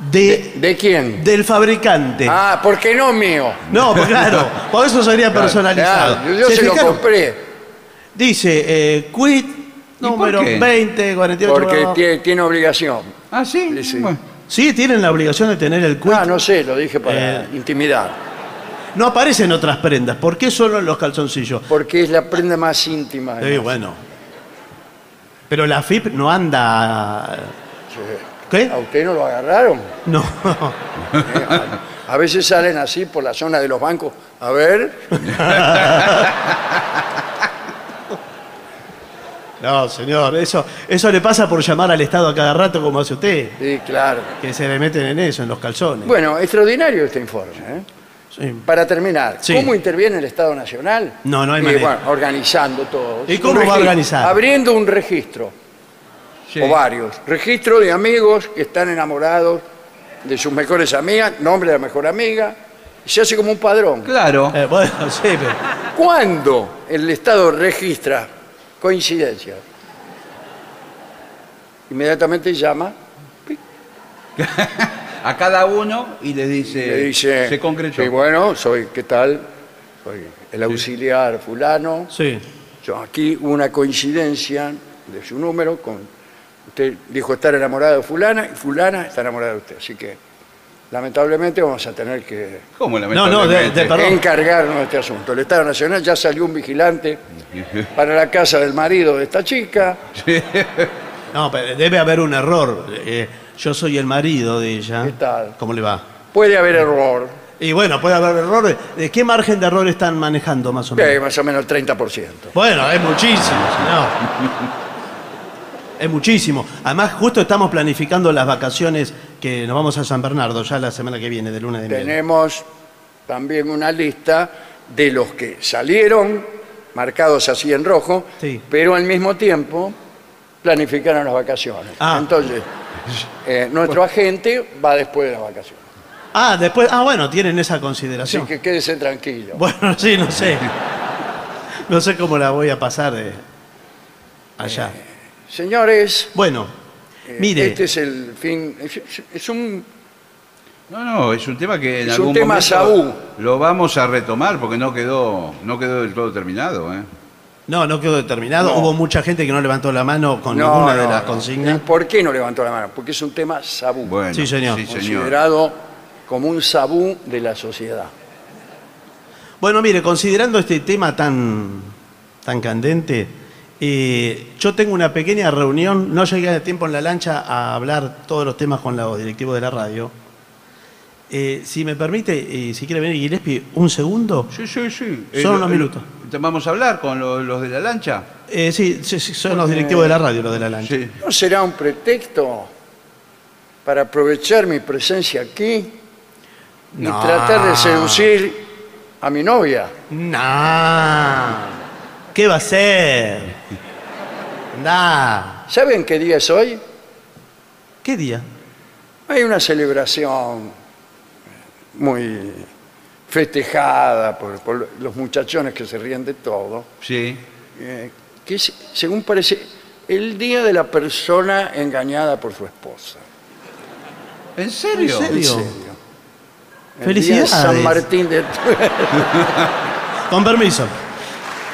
de, ¿de quién? del fabricante. Ah, ¿por qué no mío? No, pues claro, por eso sería personalizado. Claro, yo yo se, lo fijaron? compré Dice, eh, quit número por qué? 20, 48. porque tiene, tiene obligación. Ah, sí. Sí, sí. Bueno. Sí, tienen la obligación de tener el quit. Ah, no sé, lo dije para Eh. intimidar. No aparecen otras prendas. ¿Por qué solo en los calzoncillos? Porque es la prenda más íntima. Sí, además. bueno. Pero la FIP no anda... Sí. ¿Qué? ¿A usted no lo agarraron? No. Eh, A, veces salen así por la zona de los bancos. A ver, No, señor. Eso, eso le pasa por llamar al Estado a cada rato como hace usted. sí, claro. Que se le meten en eso, en los calzones. Bueno, extraordinario este informe. ¿eh? Sí. Para terminar, Sí. ¿cómo interviene el Estado Nacional? No, no hay Y, manera. bueno, organizando todo. ¿Y cómo va a organizar? Abriendo un registro, Sí. o varios. Registro de amigos que están enamorados de sus mejores amigas, nombre de la mejor amiga. y Se hace como un padrón. Claro. Eh, bueno, sí, pero... ¿Cuándo el Estado registra coincidencias? Inmediatamente llama A cada uno y le dice. le dice, Se concretó. sí, bueno, soy, ¿qué tal? Soy el auxiliar fulano. Sí. Yo, aquí hubo una coincidencia de su número con... Usted dijo estar enamorado de fulana y fulana está enamorada de usted. Así que, lamentablemente, vamos a tener que ¿Cómo No, no, de- lamentablemente? de- Perdón. encargarnos de este asunto. El Estado Nacional ya salió un vigilante para la casa del marido de esta chica. No, pero debe haber un error. Eh, yo soy el marido de ella. ¿Qué tal? ¿Cómo le va? Puede haber error, Y bueno, puede haber errores. ¿De qué margen de error están manejando más o menos? eh, más o menos el 30%. Bueno, es muchísimo. No. Es muchísimo. Además, justo estamos planificando las vacaciones que nos vamos a San Bernardo ya la semana que viene, de lunes de miel. Tenemos también una lista de los que salieron marcados así en rojo, Sí. pero al mismo tiempo planificaron las vacaciones. Ah. Entonces, eh, nuestro agente va después de las vacaciones. Ah, después. Ah, bueno, tienen esa Así consideración. que quédese tranquilo. Bueno, sí, no sé. No sé cómo la voy a pasar allá. Señores, Bueno, eh, mire. este es el fin. Es, es un No, no, es un tema que en Es un algún tema momento lo vamos a retomar porque no quedó, no quedó del todo terminado. ¿eh? No, no quedó determinado. No. Hubo mucha gente que no levantó la mano con no, ninguna de no, las no. consignas. ¿Por qué no levantó la mano? Porque es un tema sabú, Bueno, Sí, señor. Sí, señor. considerado como un sabú de la sociedad. Bueno, mire, considerando este tema tan, tan candente, eh, yo tengo una pequeña reunión, no llegué a tiempo en la lancha a hablar todos los temas con los directivos de la radio. Eh, si me permite, eh, si quiere venir Gillespie, un segundo. Sí, sí, sí. Son Eh, unos lo- minutos. ¿te ¿Vamos a hablar con lo- los de la lancha? Eh, sí, sí, sí, son los directivos de la radio, los de la lancha. Sí. ¿No será un pretexto para aprovechar mi presencia aquí y No. tratar de seducir a mi novia? Nah. ¿Qué va a ser? Nah. ¿Saben qué día es hoy? ¿Qué día? Hay una celebración muy festejada por, por los muchachones que se ríen de todo, Sí. eh, que es, según parece, el día de la persona engañada por su esposa. ¿En serio? ¿En serio? El día de Felicidades. San Martín de Con permiso.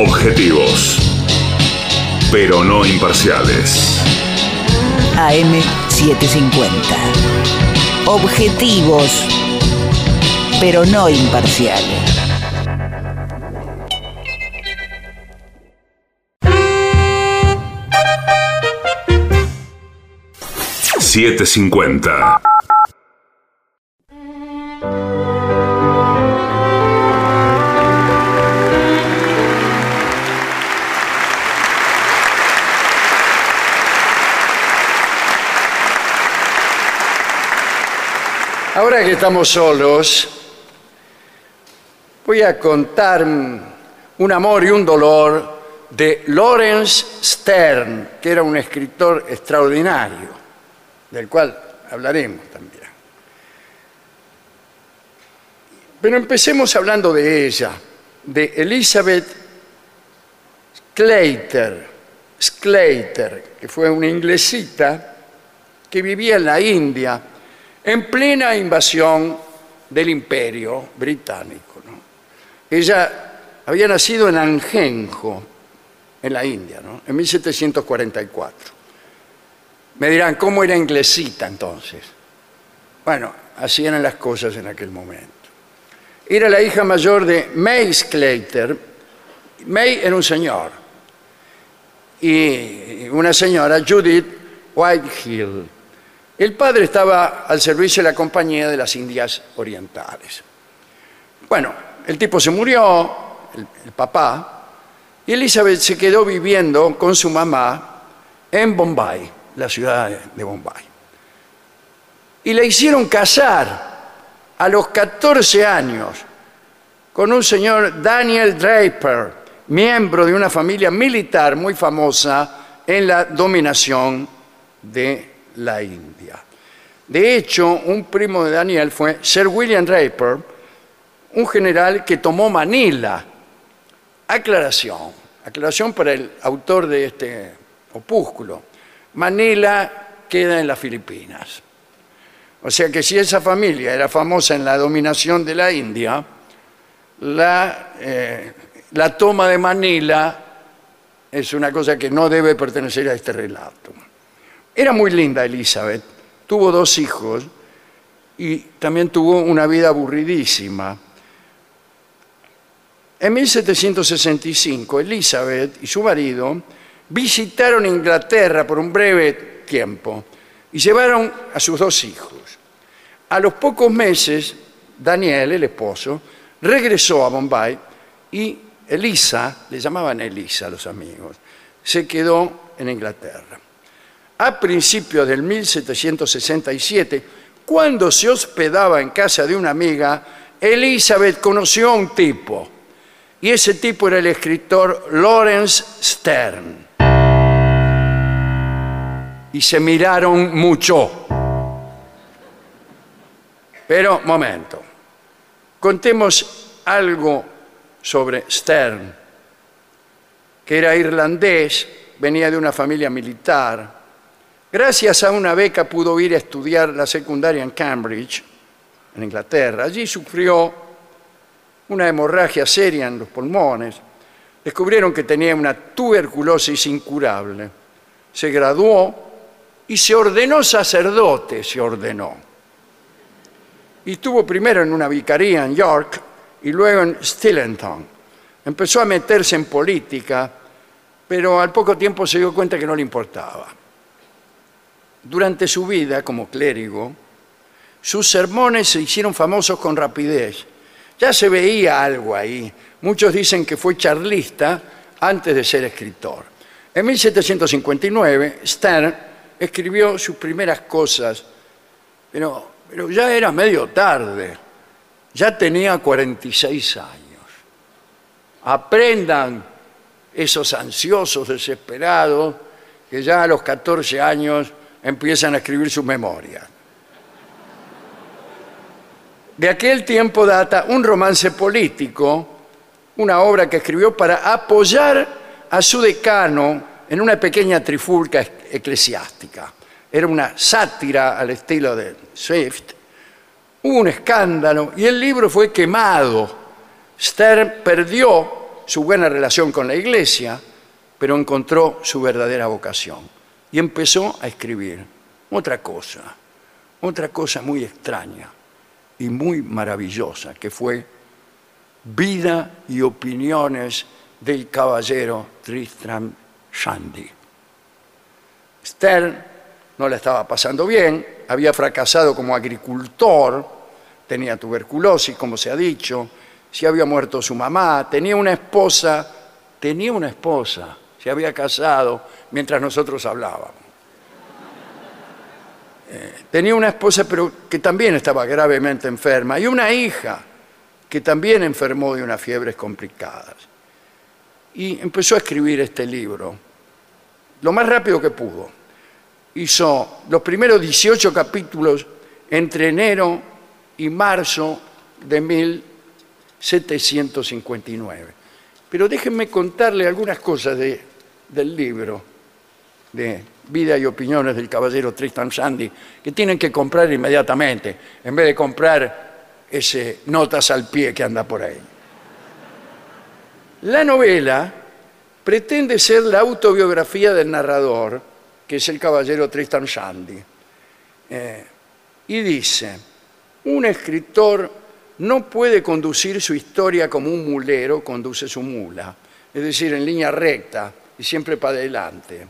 Objetivos. Pero no imparciales. AM750. Objetivos, pero no imparciales. $7.50. Ahora que estamos solos, voy a contar un amor y un dolor de Lawrence Stern, que era un escritor extraordinario, del cual hablaremos también. Pero empecemos hablando de ella, de Elizabeth Sclater, Sclater, que fue una inglesita que vivía en la India en plena invasión del imperio británico. Ella había nacido en Angenjo, en la India, en 1744. Me dirán, ¿cómo era inglesita entonces? Bueno, así eran las cosas en aquel momento. Era la hija mayor de May Sclater. May era un señor. Y una señora, Judith Whitehill. El padre estaba al servicio de la Compañía de las Indias Orientales. Bueno, el tipo se murió, el, papá, y Elizabeth se quedó viviendo con su mamá en Bombay, la ciudad de- de Bombay. Y la hicieron casar a los 14 años con un señor Daniel Draper, miembro de una familia militar muy famosa en la dominación de la India. De hecho, un primo de Daniel fue Sir William Draper, un general que tomó Manila. Aclaración, aclaración para el autor de este opúsculo. Manila queda en las Filipinas. O sea que si esa familia era famosa en la dominación de la India, la, eh, la toma de Manila es una cosa que no debe pertenecer a este relato. Era muy linda Elizabeth, tuvo dos hijos y también tuvo una vida aburridísima. En 1765, Elizabeth y su marido visitaron Inglaterra por un breve tiempo y llevaron a sus dos hijos. A los pocos meses, Daniel, el esposo, regresó a Bombay y Elisa, le llamaban Elisa los amigos, se quedó en Inglaterra. A principios del 1767, cuando se hospedaba en casa de una amiga, Elizabeth conoció a un tipo, y ese tipo era el escritor Lawrence Stern. Y se miraron mucho. Pero, momento, contemos algo sobre Stern, que era irlandés, venía de una familia militar. Gracias a una beca pudo ir a estudiar la secundaria en Cambridge, en Inglaterra. Allí sufrió una hemorragia seria en los pulmones. Descubrieron que tenía una tuberculosis incurable. Se graduó y se ordenó sacerdote, se ordenó. Y estuvo primero en una vicaría en York y luego en Stillington. Empezó a meterse en política, pero al poco tiempo se dio cuenta que no le importaba. Durante su vida como clérigo, sus sermones se hicieron famosos con rapidez. Ya se veía algo ahí. Muchos dicen que fue charlista antes de ser escritor. En 1759, Stern escribió sus primeras cosas, pero, pero ya era medio tarde. Ya tenía 46 años. Aprendan esos ansiosos, desesperados, que ya a los 14 años empiezan a escribir su memoria. De aquel tiempo data un romance político, una obra que escribió para apoyar a su decano en una pequeña trifulca eclesiástica. Era una sátira al estilo de Swift. Hubo un escándalo y el libro fue quemado. Stern perdió su buena relación con la iglesia, pero encontró su verdadera vocación y empezó a escribir otra cosa, otra cosa muy extraña y muy maravillosa, que fue Vida y opiniones del caballero Tristram Shandy. Stern no la estaba pasando bien, había fracasado como agricultor, tenía tuberculosis, como se ha dicho, se había muerto su mamá, tenía una esposa, tenía una esposa, se había casado mientras nosotros hablábamos. Eh, tenía una esposa pero que también estaba gravemente enferma y una hija que también enfermó de unas fiebres complicadas. Y empezó a escribir este libro lo más rápido que pudo. Hizo los primeros 18 capítulos entre enero y marzo de 1759. Pero déjenme contarle algunas cosas de, del libro de Vida y Opiniones del Caballero Tristan Shandy que tienen que comprar inmediatamente, en vez de comprar ese notas al pie que anda por ahí. La novela pretende ser la autobiografía del narrador, que es el caballero Tristan Shandy. Eh, y dice, un escritor no puede conducir su historia como un mulero conduce su mula, es decir, en línea recta y siempre para adelante.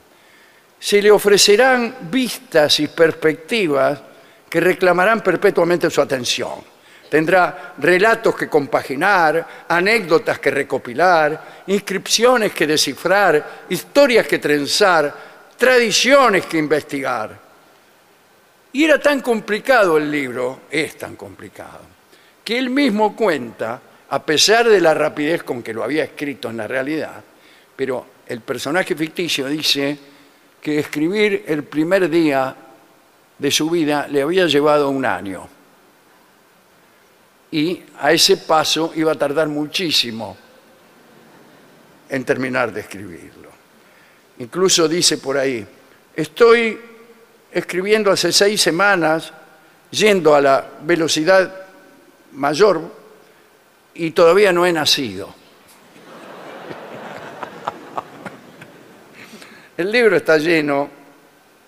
Se le ofrecerán vistas y perspectivas que reclamarán perpetuamente su atención Tendrá relatos que compaginar, anécdotas que recopilar, inscripciones que descifrar, historias que trenzar, tradiciones que investigar. Y era tan complicado el libro, es tan complicado, que él mismo cuenta, a pesar de la rapidez con que lo había escrito en la realidad, pero el personaje ficticio dice que escribir el primer día de su vida le había llevado un año. Y a ese paso iba a tardar muchísimo en terminar de escribirlo. Incluso dice por ahí, estoy escribiendo hace seis semanas, yendo a la velocidad mayor y todavía no he nacido. El libro está lleno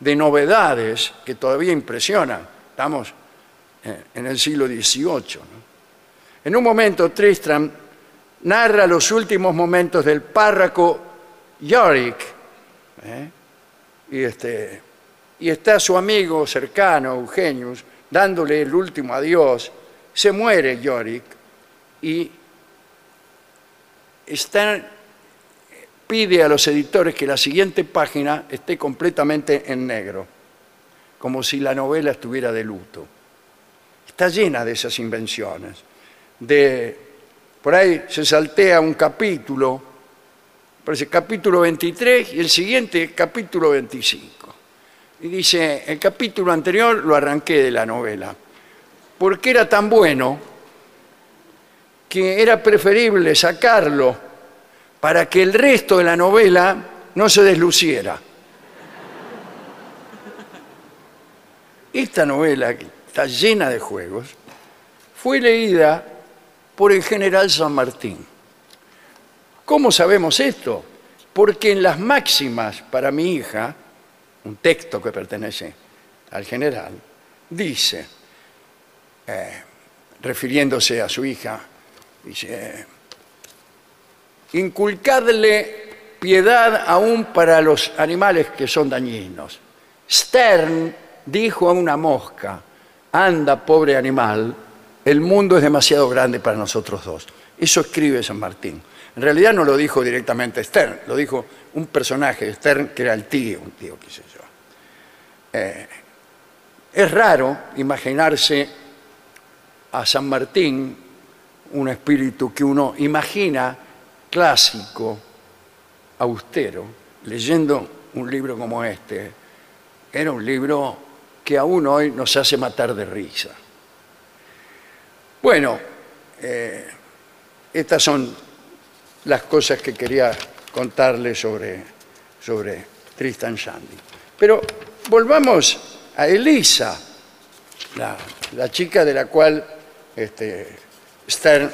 de novedades que todavía impresionan. Estamos eh, en el siglo XVIII. En un momento, Tristram narra los últimos momentos del párroco Yorick. ¿eh? Y, este, y está su amigo cercano, Eugenius, dándole el último adiós. Se muere Yorick y está pide a los editores que la siguiente página esté completamente en negro, como si la novela estuviera de luto. Está llena de esas invenciones. De, por ahí se saltea un capítulo, parece capítulo 23 y el siguiente capítulo 25. Y dice, el capítulo anterior lo arranqué de la novela, porque era tan bueno que era preferible sacarlo para que el resto de la novela no se desluciera. Esta novela, que está llena de juegos, fue leída por el general San Martín. ¿Cómo sabemos esto? Porque en las máximas para mi hija, un texto que pertenece al general, dice, eh, refiriéndose a su hija, dice, inculcarle piedad aún para los animales que son dañinos. Stern dijo a una mosca, anda pobre animal, el mundo es demasiado grande para nosotros dos. Eso escribe San Martín. En realidad no lo dijo directamente Stern, lo dijo un personaje, Stern, que era el tío, un tío, qué sé yo. Eh, es raro imaginarse a San Martín, un espíritu que uno imagina clásico, austero, leyendo un libro como este, era un libro que aún hoy nos hace matar de risa. Bueno, eh, estas son las cosas que quería contarles sobre, sobre Tristan Shandy. Pero volvamos a Elisa, la, la chica de la cual este, Stern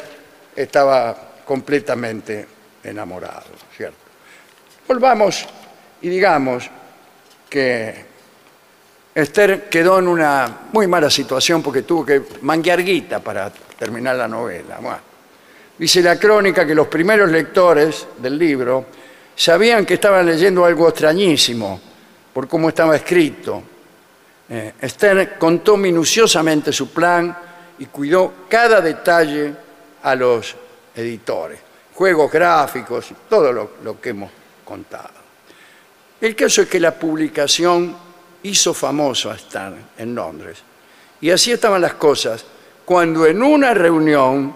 estaba completamente enamorado, ¿cierto? Volvamos y digamos que Esther quedó en una muy mala situación porque tuvo que manguear guita para terminar la novela. dice la crónica que los primeros lectores del libro sabían que estaban leyendo algo extrañísimo por cómo estaba escrito. Eh, Esther contó minuciosamente su plan y cuidó cada detalle a los editores, juegos gráficos, todo lo, que hemos contado. El caso es que la publicación hizo famoso a Stan en Londres. Y así estaban las cosas cuando en una reunión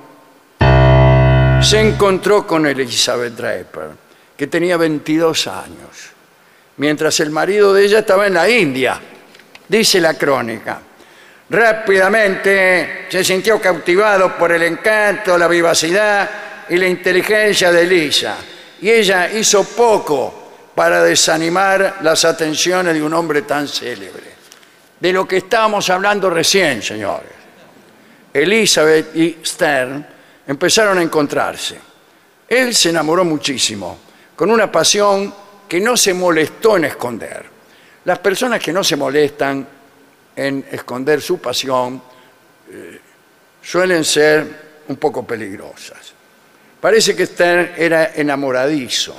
se encontró con Elizabeth Draper, que tenía 22 años, mientras el marido de ella estaba en la India, dice la crónica. Rápidamente se sintió cautivado por el encanto, la vivacidad y la inteligencia de Elisa. Y ella hizo poco para desanimar las atenciones de un hombre tan célebre. De lo que estábamos hablando recién, señores. Elizabeth y Stern empezaron a encontrarse. Él se enamoró muchísimo, con una pasión que no se molestó en esconder. Las personas que no se molestan en esconder su pasión eh, suelen ser un poco peligrosas. Parece que Stern era enamoradizo,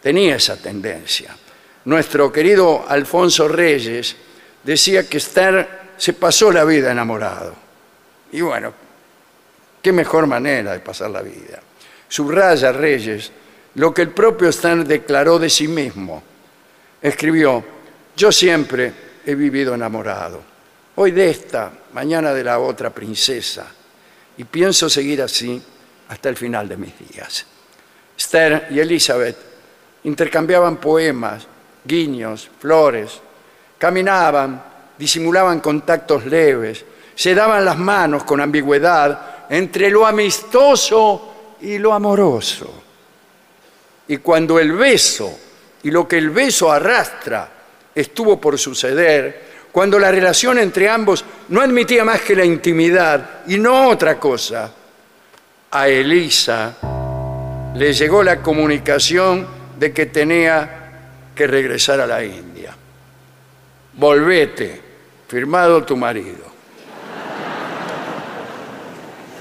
tenía esa tendencia. Nuestro querido Alfonso Reyes decía que Stern se pasó la vida enamorado. Y bueno, qué mejor manera de pasar la vida. Subraya Reyes lo que el propio Stern declaró de sí mismo. Escribió, yo siempre he vivido enamorado. Hoy de esta, mañana de la otra princesa. Y pienso seguir así hasta el final de mis días. Esther y Elizabeth intercambiaban poemas, guiños, flores, caminaban disimulaban contactos leves, se daban las manos con ambigüedad entre lo amistoso y lo amoroso. Y cuando el beso y lo que el beso arrastra estuvo por suceder, cuando la relación entre ambos no admitía más que la intimidad y no otra cosa, a Elisa le llegó la comunicación de que tenía que regresar a la India. Volvete, firmado tu marido.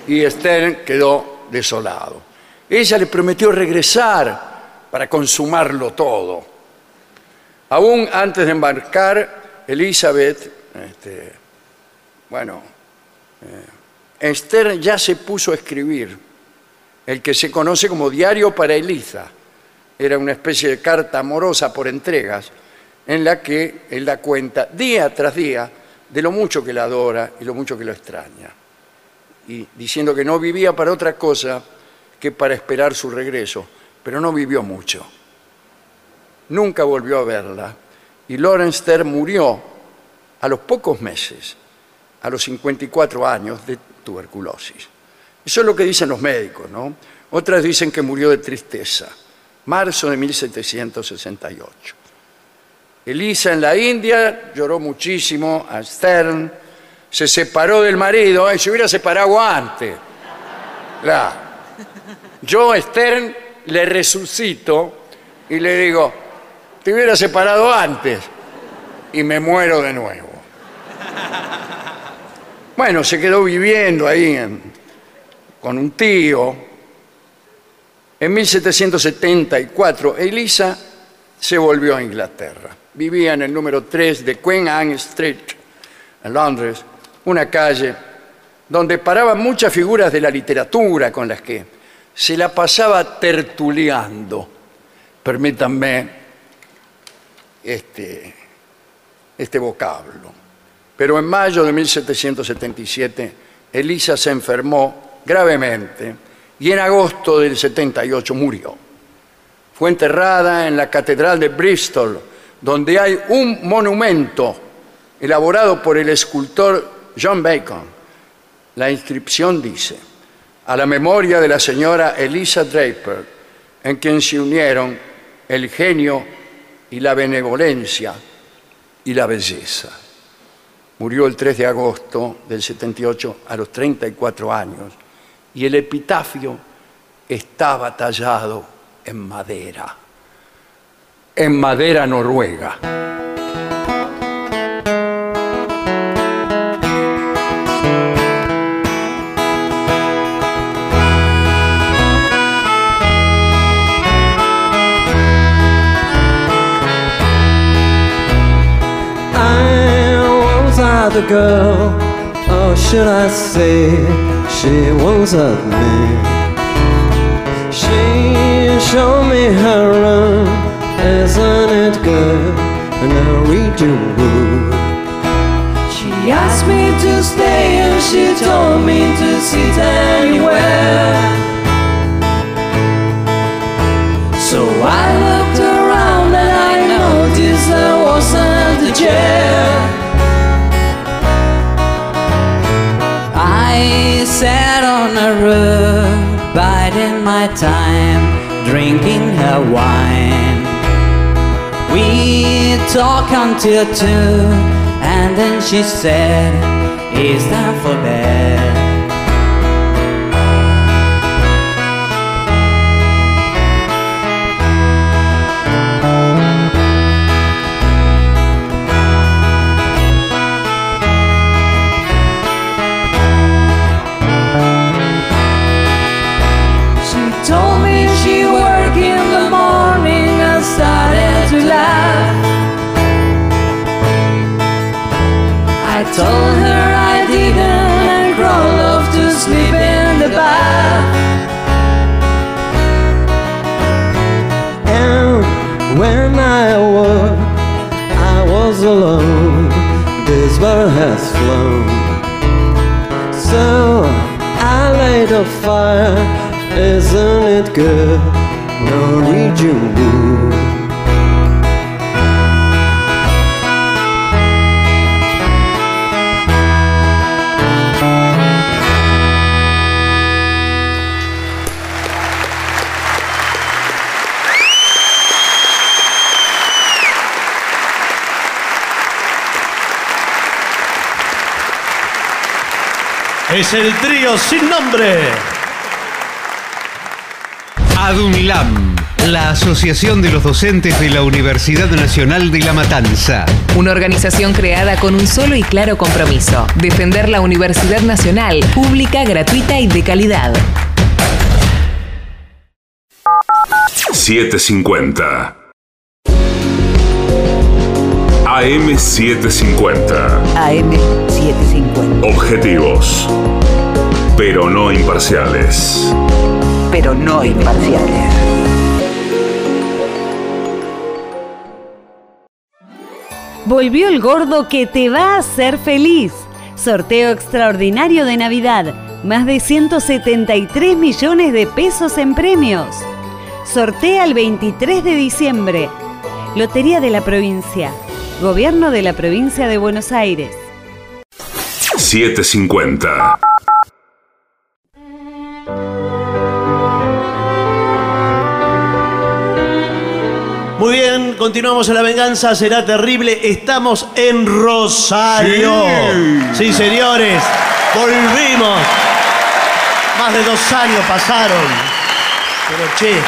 Y Esther quedó desolado. Ella le prometió regresar para consumarlo todo. Aún antes de embarcar, Elizabeth, este, bueno, eh, Esther ya se puso a escribir el que se conoce como Diario para Eliza. Era una especie de carta amorosa por entregas en la que él da cuenta día tras día de lo mucho que la adora y lo mucho que lo extraña. Y diciendo que no vivía para otra cosa que para esperar su regreso, pero no vivió mucho. Nunca volvió a verla. Y Lorenster murió a los pocos meses, a los 54 años, de tuberculosis. Eso es lo que dicen los médicos, ¿no? Otras dicen que murió de tristeza. Marzo de 1768. Elisa en la India lloró muchísimo a Stern, se separó del marido, y se hubiera separado antes. Yo, Stern, le resucito y le digo, te hubiera separado antes y me muero de nuevo. Bueno, se quedó viviendo ahí con un tío. En 1774, Elisa se volvió a Inglaterra. Vivía en el número 3 de Queen Anne Street, en Londres, una calle donde paraban muchas figuras de la literatura con las que se la pasaba tertuleando. Permítanme este, este vocablo. Pero en mayo de 1777, Elisa se enfermó gravemente y en agosto del 78 murió. Fue enterrada en la Catedral de Bristol, donde hay un monumento elaborado por el escultor John Bacon. La inscripción dice, a la memoria de la señora Elisa Draper, en quien se unieron el genio y la benevolencia y la belleza. Murió el 3 de agosto del 78 a los 34 años y el epitafio estaba tallado en madera, en madera noruega. The girl, or should I say, she was a man. She showed me her room, isn't it good? And I read you would. She asked me to stay and she told me to sit anywhere. So I looked around and I noticed there wasn't a chair. I sat on a rug, biding my time, drinking her wine. We talked until two, and then she said, It's time for bed. Told her I didn't and crawled off to sleep in the bath. And when I awoke, I was alone. This bird has flown. So I laid a fire, isn't it good? Norwegian wood. Es el trío sin nombre. ADUNLAM, la Asociación de los Docentes de la Universidad Nacional de La Matanza. Una organización creada con un solo y claro compromiso, defender la Universidad Nacional, pública, gratuita y de calidad. 750. AM750. AM750. Objetivos. Pero no imparciales. Pero no imparciales. Volvió el gordo que te va a hacer feliz. Sorteo extraordinario de Navidad. Más de 173 millones de pesos en premios. Sortea el 23 de diciembre. Lotería de la provincia. Gobierno de la provincia de Buenos Aires. 750. Continuamos en la venganza, será terrible. Estamos en Rosario. Sí, señores, volvimos. Más de dos años pasaron. Pero che,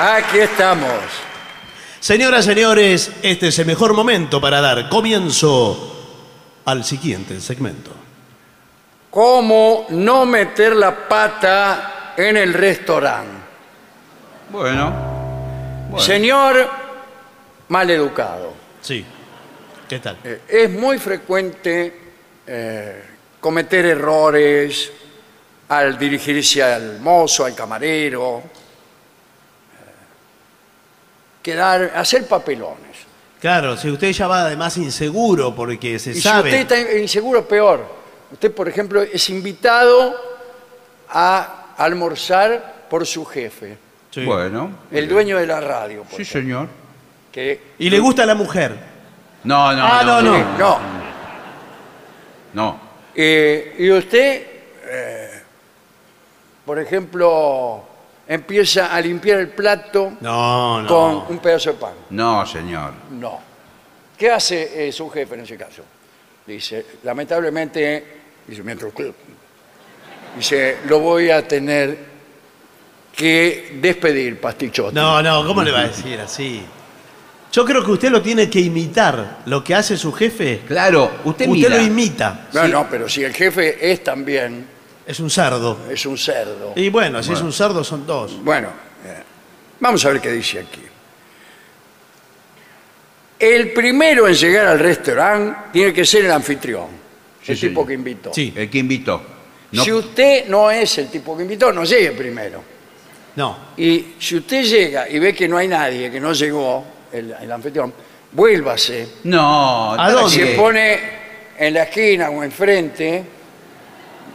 Aquí estamos. señoras, señores, este es el mejor momento para dar comienzo al siguiente segmento. ¿Cómo no meter la pata en el restaurante? Bueno. Señor maleducado, Sí. ¿Qué tal? eh, es muy frecuente eh, cometer errores al dirigirse al mozo, al camarero, eh, quedar, hacer papelones. Claro, si usted ya va además inseguro porque se Y sabe. si usted está inseguro, peor. Usted, por ejemplo, es invitado a almorzar por su jefe, Sí. Bueno. el dueño de la radio. por Sí, ejemplo, señor. que- Y le gusta la mujer. No, no, Ah, no, no. Sí, no. No. Eh, y usted, eh, por ejemplo, empieza a limpiar el plato No, no. con un pedazo de pan. No, señor. No. ¿Qué hace eh, su jefe en ese caso? Dice, lamentablemente, dice, mientras usted, dice, lo voy a tener que despedir, pastichote. No, no, ¿cómo le va a decir así? Yo creo que usted lo tiene que imitar. Lo que hace su jefe, Claro, usted, usted mira. lo imita. No, no, pero si el jefe es también, Es un cerdo. es un cerdo. Y bueno, si es un cerdo son dos. Bueno, eh, vamos a ver qué dice aquí. El primero en llegar al restaurante tiene que ser el anfitrión, Sí, el tipo señor. que invitó. Sí, El que invitó. No, Si usted no es el tipo que invitó, no llegue primero. No. Y si usted llega y ve que no hay nadie, que no llegó, el, el anfitrión, vuélvase. no. ¿A ¿para dónde? Se pone en la esquina o enfrente,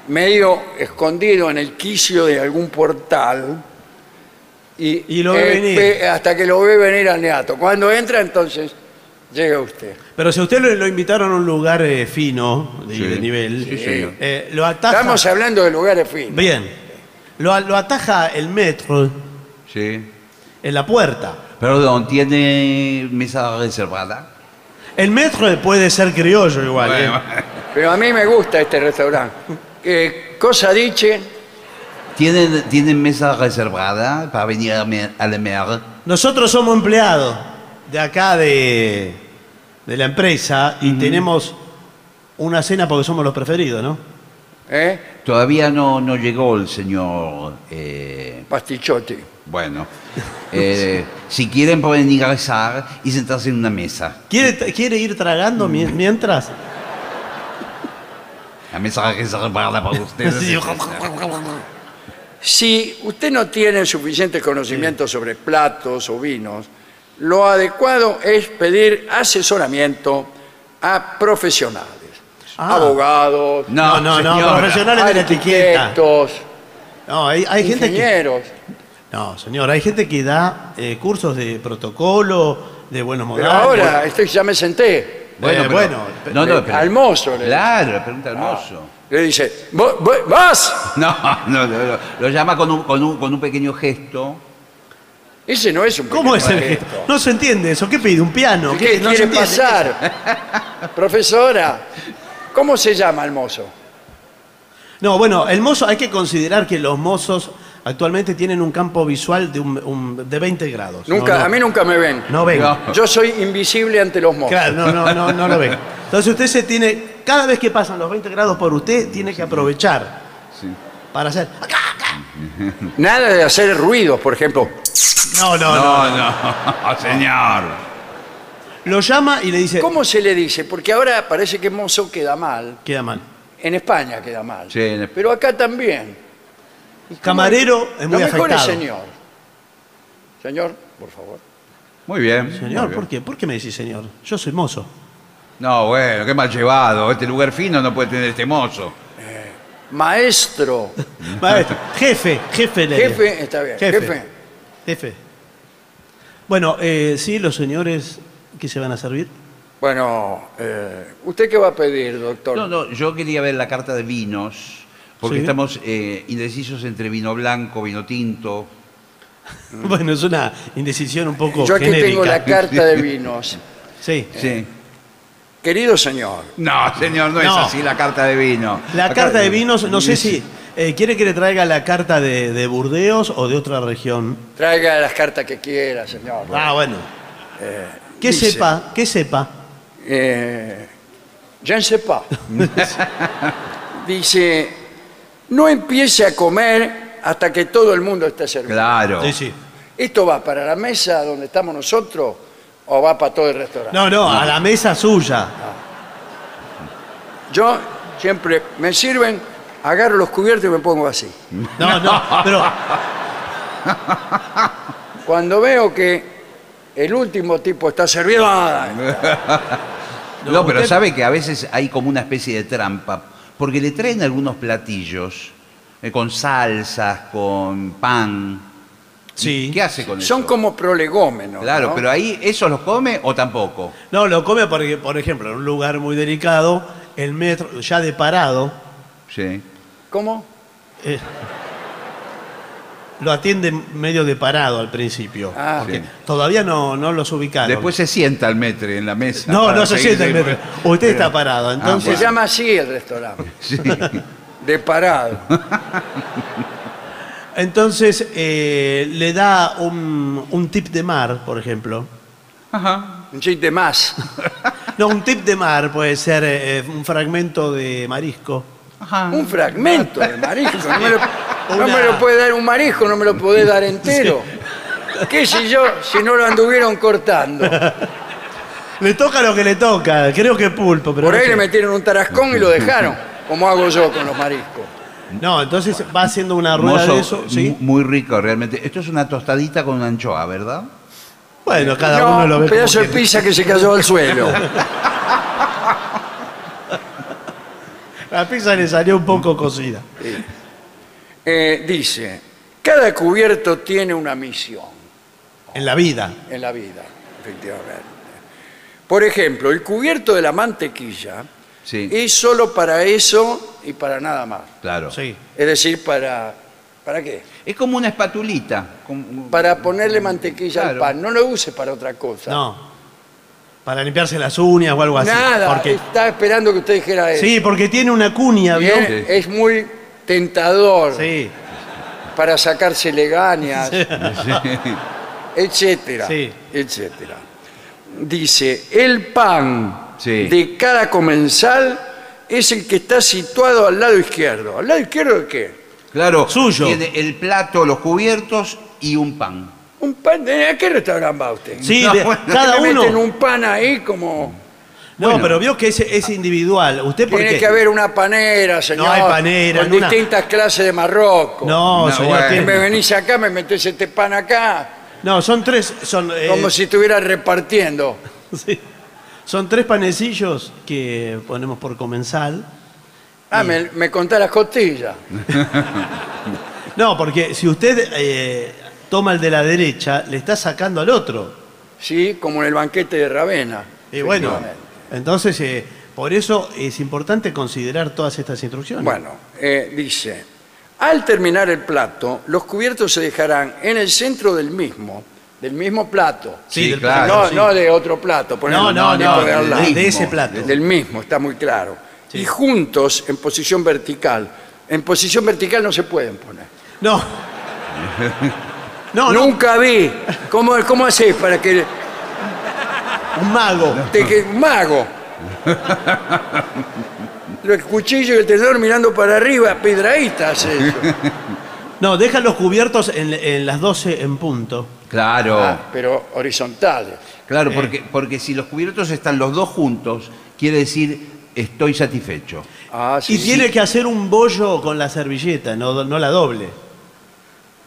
medio escondido en el quicio de algún portal. Y, Y lo ve venir. espe- hasta que lo ve venir al neato. Cuando entra, entonces llega usted. Pero si a usted lo, lo invitaron a un lugar eh, fino, de, Sí. de nivel, Sí, señor. eh, lo ataja. Estamos hablando de lugares finos. Bien. Lo, lo ataja el metro Sí. en la puerta. Perdón, ¿tiene mesa reservada? El metro puede ser criollo igual. Bueno, ¿eh? Pero a mí me gusta este restaurante. Eh, cosa dice, ¿Tienen, ¿Tienen mesa reservada para venir a, me- a? Nosotros somos empleados de acá de, de la empresa y tenemos una cena porque somos los preferidos, ¿no? ¿Eh? Todavía no, no llegó el señor. eh, pastichote. bueno, eh, si quieren pueden ingresar y sentarse en una mesa. ¿Quiere, quiere ir tragando mi- mientras? La mesa reservada para ustedes. Sí. Si usted no tiene suficientes conocimientos sobre platos o vinos, lo adecuado es pedir asesoramiento a profesionales, Ah. abogados, No, no, no, señora. profesionales de la etiqueta. arquitectos, No, hay, hay gente que. ingenieros. No, señor, hay gente que da eh, cursos de protocolo, de buenos Pero modales. ahora, estoy, ya me senté. Bueno, pero- bueno. No, no, Le- pero- al mozo le- Claro, le pregunta al mozo. Le dice, "¿Vo- vo- ¿vas? No, no, no, no, Lo llama con un, con un, con un pequeño gesto. Ese no es un ¿Cómo es pequeño el gesto. gesto? No se entiende eso. ¿Qué pide? ¿Un piano? ¿Qué no se quiere entiende. pasar? Profesora, ¿cómo se llama el mozo? No, bueno, el mozo, hay que considerar que los mozos actualmente tienen un campo visual de, un- un- de 20 grados. Nunca, No, no. A mí nunca me ven. No ven. Yo soy invisible ante los mozos. Claro, no, no, no, no lo ven. Entonces usted se tiene, cada vez que pasan los 20 grados por usted, tiene que aprovechar para hacer... Nada de hacer ruidos, por ejemplo. No, no, no. No, no, señor. Lo llama y le dice... ¿Cómo se le dice? Porque ahora parece que mozo queda mal. Queda mal. En España queda mal. Sí, en- Pero acá también. ¿Y cómo Camarero es muy Lo mejor es señor. Señor, por favor. Muy bien. Señor, muy bien. ¿por qué? ¿Por qué me decís señor? Yo soy mozo. No, bueno, qué mal llevado. Este lugar fino no puede tener este mozo. Maestro. Maestro, jefe, jefe. le- Jefe, está bien. Jefe. Jefe. Jefe. Bueno, eh, sí, los señores que se van a servir. Bueno, eh, ¿usted qué va a pedir, doctor? No, no, yo quería ver la carta de vinos, porque Sí. estamos eh, indecisos entre vino blanco, vino tinto. Bueno, es una indecisión un poco Yo aquí genérica. tengo la carta de vinos. Sí. Sí. Querido señor, No, señor, no, No. es así la carta de vino. La carta de vinos, no sé si... eh, ¿Quiere que le traiga la carta de, de Burdeos o de otra región? traiga las cartas que quiera, señor. Ah, bueno. Que dice- sepa, que sepa. Eh, pas. Dice, no empiece a comer hasta que todo el mundo esté servido. Claro. Sí, sí. ¿Esto va para la mesa donde estamos nosotros o va para todo el restaurante? No, no, a la mesa suya. Yo siempre me sirven, agarro los cubiertos y me pongo así. No, no, pero Cuando veo que el último tipo está servido, ¡ah! No, pero usted- sabe que a veces hay como una especie de trampa, porque le traen algunos platillos eh, con salsas, con pan. Sí. ¿Qué hace con son eso? como prolegómenos. Claro, ¿no? pero ahí, ¿eso los come o tampoco? no, lo come porque, por ejemplo, en un lugar muy delicado, el metro, ya de parado, Sí. ¿Cómo? eh, lo atiende medio de parado al principio. Ah. porque Sí. todavía no, no los ubicaron. Después se sienta el metre en la mesa. no, no se sienta el metro. Usted está parado. Entonces, Se llama así el restaurante. De parado. entonces eh, le da un, un tip de mar, por ejemplo. Ajá. Un chiste más. No, un tip de mar puede ser eh, un fragmento de marisco. Ajá. Un fragmento de marisco. No me, lo, no Una- me lo puede dar un marisco, no me lo puede dar entero. ¿Qué sé yo si no lo anduvieron cortando? Le toca lo que le toca, creo que pulpo, pero Por no ahí sé. le metieron un tarascón y lo dejaron, como hago yo con los mariscos. No, entonces va haciendo una rueda Mozo, de eso, Muy rico, realmente. Esto es una tostadita con anchoa, ¿verdad? Bueno, cada no, uno lo ve un pedazo como de quiere. pizza que se cayó al suelo. La pizza le salió un poco cocida. Eh, dice, cada cubierto tiene una misión En la vida. en la vida, efectivamente. Por ejemplo, el cubierto de la mantequilla Sí, es solo para eso y para nada más. claro. Sí. Es decir, para... ¿Para qué? Es como una espatulita. como- Para ponerle mantequilla al Claro. pan. No lo use para otra cosa. No. Para limpiarse las uñas o algo así. Nada, Porque, estaba esperando que usted dijera eso. sí, porque tiene una cuña, ¿vio? Bien, Es muy tentador Sí. para sacarse legañas, etcétera, Sí. etcétera. Dice, el pan Sí. de cada comensal es el que está situado al lado izquierdo. ¿Al lado izquierdo de qué? Claro, Suyo. tiene el plato, los cubiertos y un pan. Un pan de... ¿A qué restaurante va usted? Sí, No, de- bueno, cada Le meten uno. un pan ahí como... No, Bueno. pero vio que es, es individual. ¿Usted por Tiene qué? que haber una panera, señor. hay panera, Con una- distintas clases de Marroco. No, No, señor. bueno. Tiene- me venís acá, me metés este pan acá, No, son tres. Son, eh, como si estuviera repartiendo. sí. Son tres panecillos que ponemos por comensal. Ah, me, me contá las costillas. No, porque si usted eh, toma el de la derecha, le está sacando al otro. Sí, como en el banquete de Ravena. Y bueno, Efectivamente. Entonces, eh, por eso es importante considerar todas estas instrucciones. Bueno, eh, dice, al terminar el plato, los cubiertos se dejarán en el centro del mismo, del mismo plato. Sí, Sí, del plato, no, sí. no de otro plato. No, no, no, de ese plato. Del mismo, está muy claro. Y juntos, en posición vertical, En posición vertical no se pueden poner. No. No, no, Nunca vi. ¿Cómo, cómo haces para que un mago. te que un mago? El cuchillo y el tenedor mirando para arriba, pedraíta hace eso. No, deja los cubiertos en, en las 12 en punto. Claro, Ah, pero horizontales. claro, porque, porque si los cubiertos están los dos juntos, quiere decir estoy satisfecho. Ah, sí, Y sí. tiene que hacer un bollo con la servilleta, no, no la doble.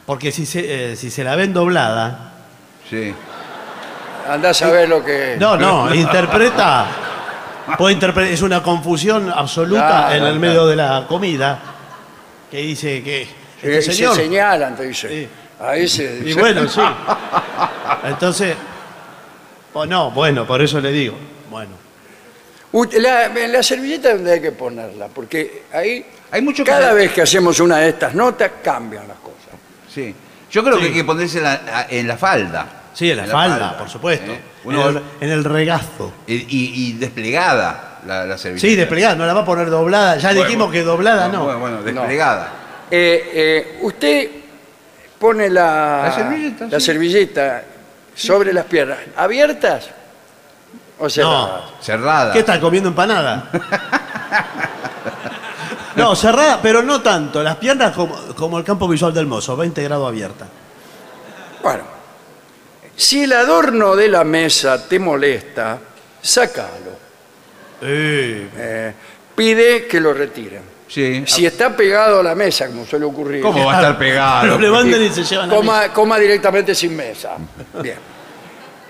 Porque si se, eh, si se la ven doblada. Sí. Andás a ver lo que. No, no, interpreta. Puede interpre- es una confusión absoluta Claro, en el claro. medio de la comida. Que dice que. Eh, Este y señor. se señalan, te dice. Sí. A ese. Y dice, bueno, sí. Entonces. No, bueno, por eso le digo. Bueno. La, en la servilleta donde hay que ponerla, porque ahí Hay mucho cada que- vez que hacemos una de estas notas cambian las cosas. Sí. Yo creo Sí. que hay que ponerse la- en la falda. Sí, en la, falda, por supuesto. ¿eh? En, Uno- el, en el regazo. y, y- desplegada la, la servilleta. Sí, desplegada, no la va a poner doblada. Ya Bueno, dijimos que doblada no. Bueno, bueno, desplegada. Eh, eh, usted pone la, La servilleta, la sí. servilleta sobre las piernas, ¿abiertas o cerradas? Cerrada. ¿Qué está comiendo empanada? No, cerrada, pero no tanto. Las piernas como, como el campo visual del mozo, 20 grados abierta. Bueno, si el adorno de la mesa te molesta, sácalo. Eh, pide que lo retiren. Sí. Si está pegado a la mesa, como suele ocurrir, ¿Cómo va a estar pegado? Levantan y se llevan a coma, coma directamente sin mesa. Bien.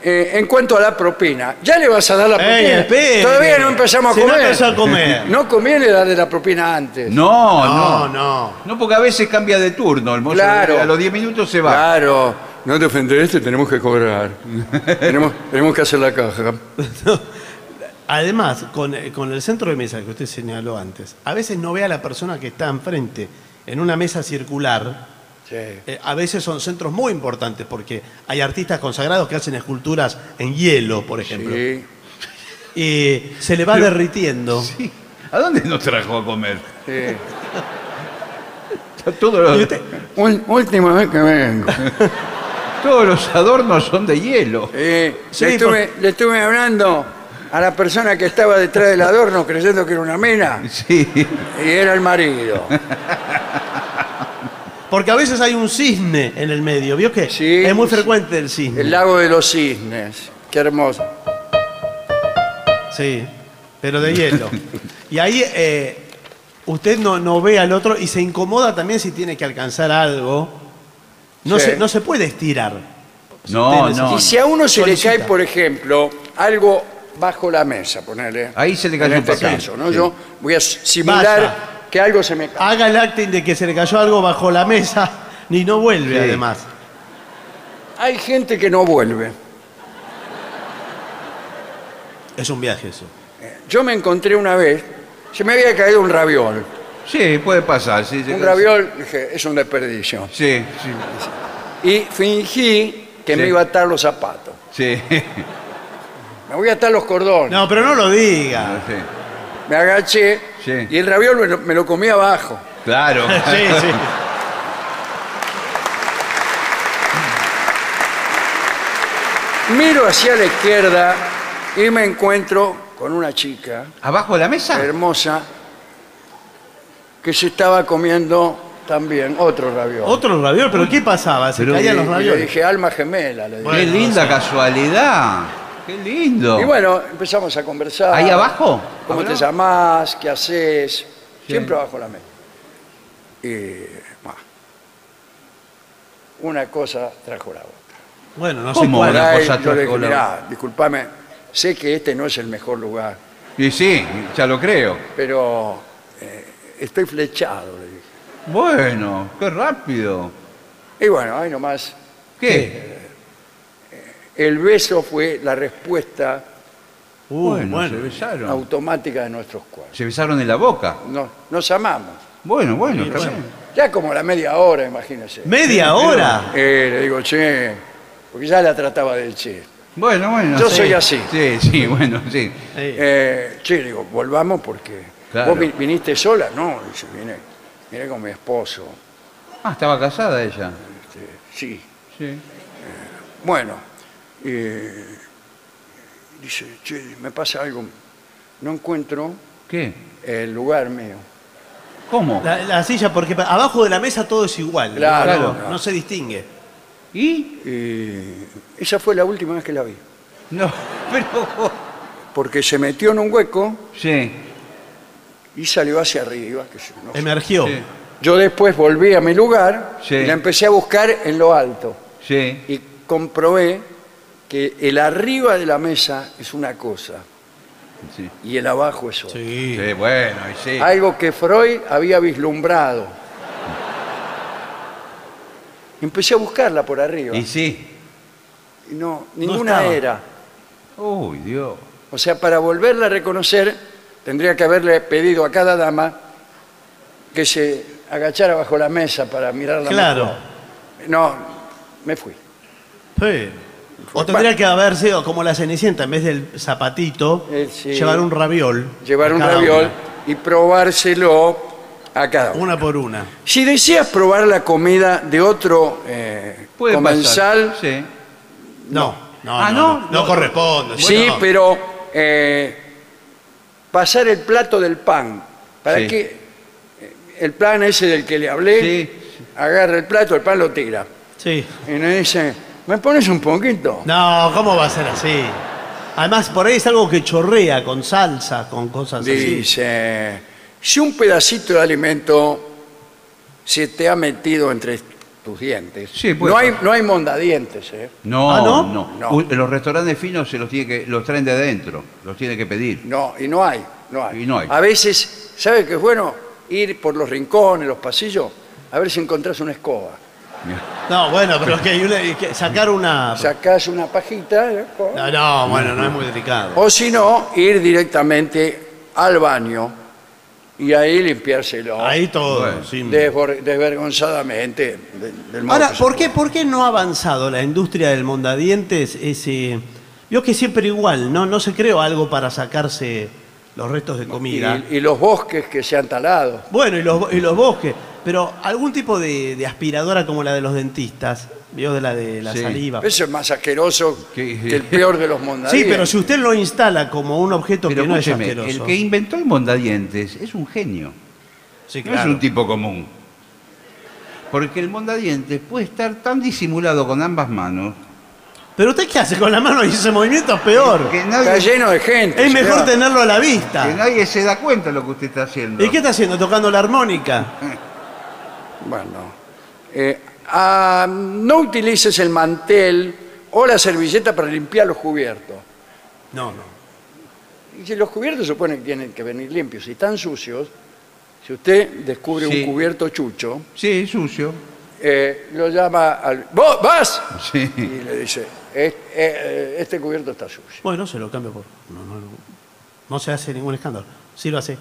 Eh, en cuanto a la propina, ya le vas a dar la propina. Ey, espere. Todavía no empezamos a Si no comer. empezó a comer. No conviene darle la propina antes. No, No, no, no. No, porque a veces cambia de turno. El mozo Claro. a los 10 minutos se va. Claro. No te ofendes, este tenemos que cobrar. tenemos, tenemos que hacer la caja. Además, con, eh, con el centro de mesa que usted señaló antes, a veces no ve a la persona que está enfrente en una mesa circular. Sí. Eh, a veces son centros muy importantes porque hay artistas consagrados que hacen esculturas en hielo, por ejemplo. Sí, Y se le va derritiendo. Sí. ¿A dónde nos trajo a comer? sí. Todos los, Y usted- última vez que vengo. todos los adornos son de hielo. Eh, Sí, le, estuve, le estuve hablando a la persona que estaba detrás del adorno creyendo que era una mina Sí. y era el marido. Porque a veces hay un cisne en el medio, ¿vio que? Sí. es muy frecuente el cisne. El lago de los cisnes. Qué hermoso. Sí, pero de hielo. y ahí eh, usted no, no ve al otro y se incomoda también si tiene que alcanzar algo. No, Sí. se, no se puede estirar. No, no. Y si a uno se Solicita. le cae, por ejemplo, algo bajo la mesa, ponerle. Ahí se le cayó en un este papel. caso, ¿no? Sí. Yo voy a simular que algo se me cae. Haga el acting de que se le cayó algo bajo la mesa ni no vuelve Sí. además. Hay gente que no vuelve. Es un viaje eso. Yo me encontré una vez, se me había caído un raviol. Sí, puede pasar. Sí, Un raviol, dije, es un desperdicio. Sí, sí. Y fingí que me iba a atar los zapatos. Sí. Me voy a atar los cordones. No, pero no lo diga. Sí. Me agaché Sí. y el raviol me lo, me lo comí abajo. Claro. Sí, sí. Miro hacia la izquierda y me encuentro con una chica ¿Abajo de la mesa? hermosa que se estaba comiendo también otro raviol. Otro raviol, pero ¿qué pasaba? Se Pero- caían los Y le ravioles. dije, alma gemela, le dije. Qué Bueno, linda casualidad. Qué lindo. Y bueno, empezamos a conversar. ¿Ahí abajo? ¿Cómo te llamás? ¿Qué haces? Siempre abajo la mesa. Y bah, una cosa trajo la otra. Bueno, no sé ¿Cómo? cuál. Una cosa yo le dije, trajo la mirá, disculpame, sé que este no es el mejor lugar, Y sí, ya lo creo. pero estoy flechado, le dije. Bueno, qué rápido. Y bueno, ahí nomás, ¿Qué? el beso fue la respuesta Uh, bueno, bueno. se besaron. automática de nuestros cuerpos. Se besaron en la boca. Nos, nos amamos. Bueno, bueno, está bien. Ya como la media hora, imagínese. ¿Media hora? Eh, le digo, che, porque ya la trataba del che. Bueno, bueno. Yo sí. soy así. Sí, sí, bueno, sí. Sí. Eh, che, digo, volvamos porque Claro. vos vi- viniste sola, no, dice, vine miré con mi esposo. Ah, estaba casada ella. este, sí. Sí. Bueno, eh, dice, che, me pasa algo. No encuentro ¿Qué? el lugar mío. ¿Cómo? La, la silla, porque abajo de la mesa todo es igual. Claro, no, claro. no se distingue. ¿Y? Eh, esa fue la última vez que la vi. No, pero... Porque se metió en un hueco Sí. Y salió hacia arriba. qué sé yo, no sé. Emergió. Sí. Yo después volví a mi lugar Sí. y la empecé a buscar en lo alto. Sí. Y comprobé que el arriba de la mesa es una cosa Sí. y el abajo es otra. Sí. Sí, bueno, y sí. Algo que Freud había vislumbrado. Empecé a buscarla por arriba. Y sí. Y no, ninguna estaba. era. Uy, Dios. O sea, para volverla a reconocer, tendría que haberle pedido a cada dama que se agachara bajo la mesa para mirarla. Claro. mejor. No, me fui. Sí. O tendría que haber sido como la cenicienta, en vez del zapatito, Eh, sí. llevar un raviol. Llevar a un cada raviol una. y probárselo a cada uno. Una por una. Si deseas probar la comida de otro eh, Puede comensal, pasar. Sí. No, no, Ah, no, ¿no? no, no corresponde. sí, Bueno, pero eh, pasar el plato del pan. Para Sí. que el plan ese del que le hablé, Sí. agarra el plato, el pan lo tira. Sí. Y me dice, ¿me pones un poquito? No, ¿cómo va a ser así? Además, por ahí es algo que chorrea con salsa, con cosas así. Dice, si un pedacito de alimento se te ha metido entre tus dientes, Sí, puede no, hay, pasar. no hay mondadientes, ¿eh? No, ¿Ah, no? no. No. U- Los restaurantes finos se los tiene que, los traen de adentro, los tiene que pedir. No, y no hay, no hay. Y no hay. A veces, ¿sabe qué es bueno? Ir por los rincones, los pasillos, a ver si encontrás una escoba. No, bueno, pero que, hay una- que sacar una. Sacás una pajita ¿eh? No, no, bueno, no es muy delicado. o si no, ir directamente al baño y ahí limpiárselo Ahí todo. Bueno. sin- desbor- desvergonzadamente. de- del modo Ahora, que se ¿por qué. ¿por qué no ha avanzado la industria del mondadientes? Ese, vio que siempre igual, ¿no? No se creó algo para sacarse los restos de comida. Y, y los bosques que se han talado. Bueno, y los, y los bosques. Pero algún tipo de, de aspiradora como la de los dentistas, vio de la de la Sí. saliva. Eso es más asqueroso que el peor de los mondadientes. Sí, pero si usted lo instala como un objeto Pero que no es escúcheme, asqueroso. el que inventó el mondadientes es un genio. Sí, No es un tipo común. Porque el mondadientes puede estar tan disimulado con ambas manos Pero usted qué hace con la mano y ese movimiento es peor. que Está nadie, lleno de gente. Es mejor señor. tenerlo a la que vista. nadie se da cuenta de lo que usted está haciendo. ¿Y qué está haciendo? ¿Tocando la armónica? Bueno, eh, ah, no utilices el mantel o la servilleta para limpiar los cubiertos. No, no. Y si los cubiertos se supone que tienen que venir limpios, si están sucios, si usted descubre Sí. un cubierto chucho, Sí, sucio. eh, lo llama al... ¡Vos, vas! Sí. Y le dice, "Es- eh, este cubierto está sucio. Bueno, se lo cambio por. No, no, no. No se hace ningún escándalo. Sí lo hace.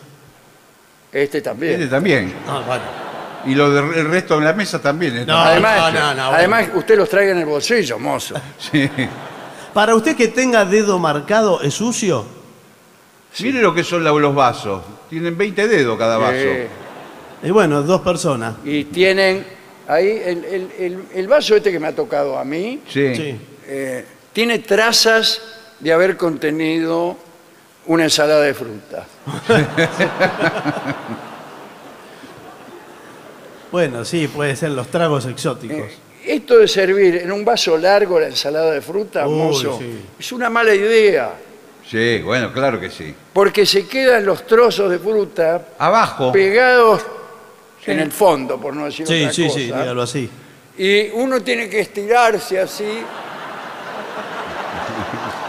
Este también. Este también. No, bueno. Y lo del resto de la mesa también. está No, además, no, no, no, además usted los traiga en el bolsillo, mozo. Sí. Para usted que tenga dedo marcado, ¿es sucio? Mire lo que son la- los vasos. Tienen 20 dedos cada vaso. Eh, Y bueno, dos personas. y tienen ahí el, el- el- el vaso este que me ha tocado a mí, Sí. Sí. eh, tiene trazas de haber contenido una ensalada de fruta. Bueno, sí, puede ser los tragos exóticos. Eh, esto de servir en un vaso largo la ensalada de fruta, Uy, mozo, sí. es una mala idea, Sí, bueno, claro que sí. porque se quedan los trozos de fruta Abajo. pegados en el fondo, por no decir Sí, otra sí, cosa. sí, dígalo así. Y uno tiene que estirarse así,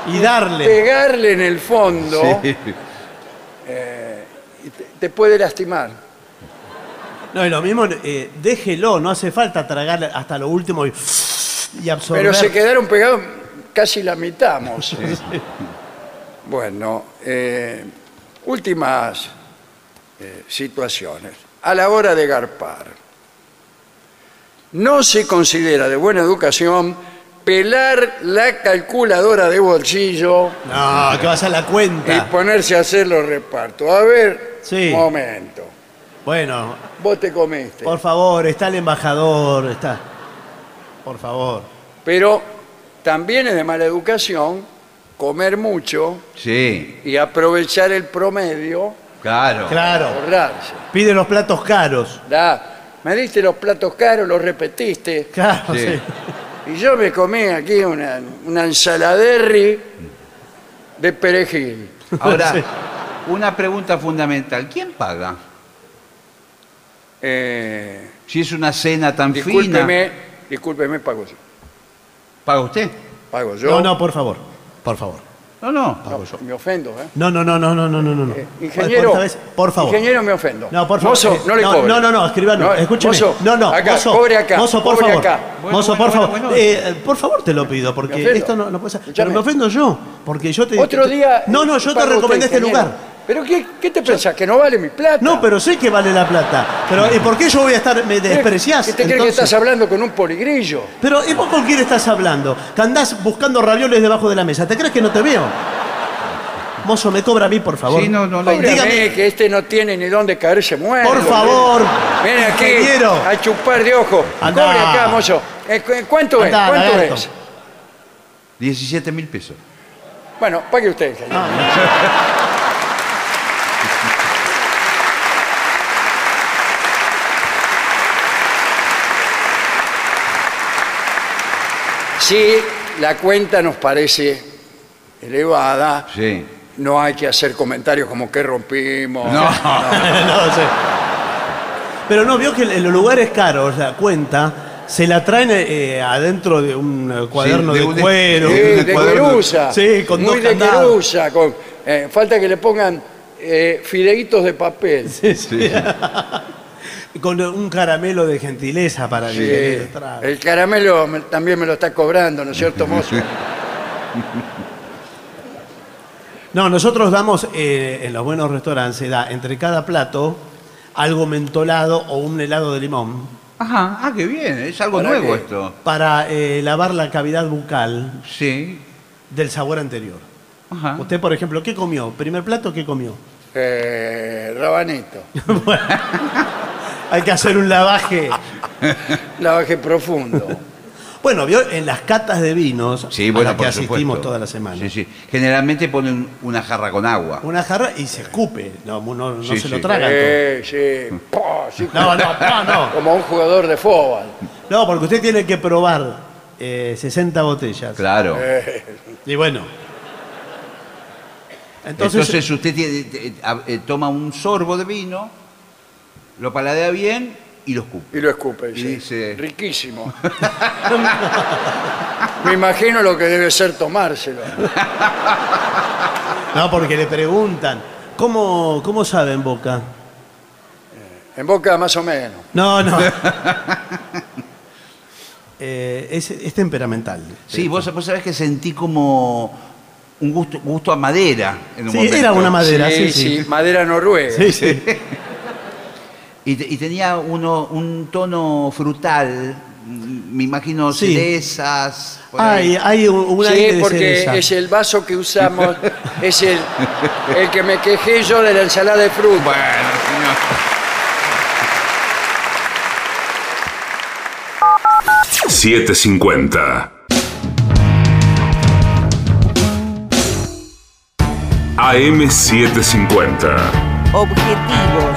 Y darle. pegarle en el fondo, Sí. y te, te puede lastimar. No, y lo mismo, eh, déjelo, no hace falta tragar hasta lo último y, y absorber. Pero se quedaron pegados casi la mitad. Bueno, eh, últimas eh, situaciones. A la hora de garpar, no se considera de buena educación pelar la calculadora de bolsillo No, que vas a la y cuenta. ponerse a hacer los repartos. A ver, Sí. momento. Bueno, Vos te comiste. por favor, está el embajador, está. Por favor. Pero también es de mala educación comer mucho Sí, y aprovechar el promedio claro. Claro. ahorrarse. Pide los platos caros. Da, me diste los platos caros, los repetiste. Claro, Sí. sí. Y yo me comí aquí una, una ensaladerri de perejil. Ahora, Sí. una pregunta fundamental. ¿Quién paga? Eh, Si es una cena tan discúlpeme, fina, discúlpeme, pago yo. ¿paga usted? Pago yo. No, no, por favor. Por favor. No, no. No, me ofendo, ¿eh? No, no, no, no, no, no, no, no. Eh, Por ingeniero, esta vez, por favor. ingeniero, me ofendo. No, por favor. Mozo, eh, no le cobre. No, no, no, escribano, No, escúcheme. mozo, no, no, acá, mozo, cobre acá, mozo, por cobre favor. acá. Bueno, mozo, bueno, por favor. bueno, bueno. Eh, por favor te lo pido, porque ofendo. esto no, no puede ser. Pero me ofendo yo, porque yo te Otro día. No, no, yo te paga usted, recomendé este ingeniero. lugar. ¿Pero qué, qué te pensás? ¿Que no vale mi plata? No, pero sé que vale la plata. Pero ¿y por qué yo voy a estar, me despreciás? ¿Qué te crees que entonces? estás hablando con un poligrillo? Pero ¿y vos con quién estás hablando? Que andás buscando ravioles debajo de la mesa. ¿Te crees que no te veo? Mozo, me cobra a mí, por favor. Sí, no, no, no. Dígame que este no tiene ni dónde caerse muerto. por favor. Ven aquí ingeniero. a chupar de ojo. Andá. Cobre acá, mozo. Eh, cu- ¿Cuánto Andá, es? ¿Cuánto lagarto. es? 17 mil pesos. Bueno, pague usted, ingeniero. Si la cuenta nos parece elevada, Sí. no hay que hacer comentarios como que rompimos. No. No sé. Pero no, vio que en los lugares caros, la cuenta, se la traen eh, adentro de un eh, cuaderno de de, un- cuero. Sí, de de cuaderno. querusa. Sí, con Muy dos de candados. querusa. Con, eh, falta que le pongan eh, fideitos de papel. Sí, sí. con un caramelo de gentileza para Sí, el trago. el caramelo me- también me lo está cobrando, ¿no es cierto, mozo? No, nosotros damos, eh, en los buenos restaurantes, se da entre cada plato algo mentolado o un helado de limón Ajá, ah, qué bien. Es algo ¿Para nuevo qué? esto. para eh, lavar la cavidad bucal Sí. del sabor anterior. Ajá. Usted, por ejemplo, ¿qué comió? ¿Primer plato qué comió? Eh, rabanito. Hay que hacer un lavaje. Lavaje profundo. Bueno, vio en las catas de vinos Sí, a bueno, las que por asistimos supuesto. toda la semana. Sí, sí. Generalmente ponen una jarra con agua. Una jarra y se escupe. No, no, no Sí, se lo sí. traga. todo. Sí, sí. Po, sí, No, no, no, no. Como un jugador de fútbol. No, porque usted tiene que probar eh, 60 botellas. Claro. Eh, Y bueno. Entonces, Entonces, usted tiene- a- eh, toma un sorbo de vino, lo paladea bien y lo escupe. y lo escupe. Y sí. dice- Riquísimo. Me imagino lo que debe ser tomárselo. no, porque le preguntan, ¿cómo, cómo sabe en boca? En boca más o menos. No, no. Eh, es, es temperamental. Sí, vos, vos sabés que sentí como un gusto, gusto a madera en un Sí, momento. era una madera, sí, sí, sí. madera noruega. Sí, sí. Y, te- y tenía uno, un tono frutal, mm, me imagino Sí. cerezas. por ahí. Hay, hay un, Sí, aire de porque cereza. es el vaso que usamos, es el, el que me quejé yo de la ensalada de fruta. Bueno, señor. Siete cincuenta. AM 750. Objetivos,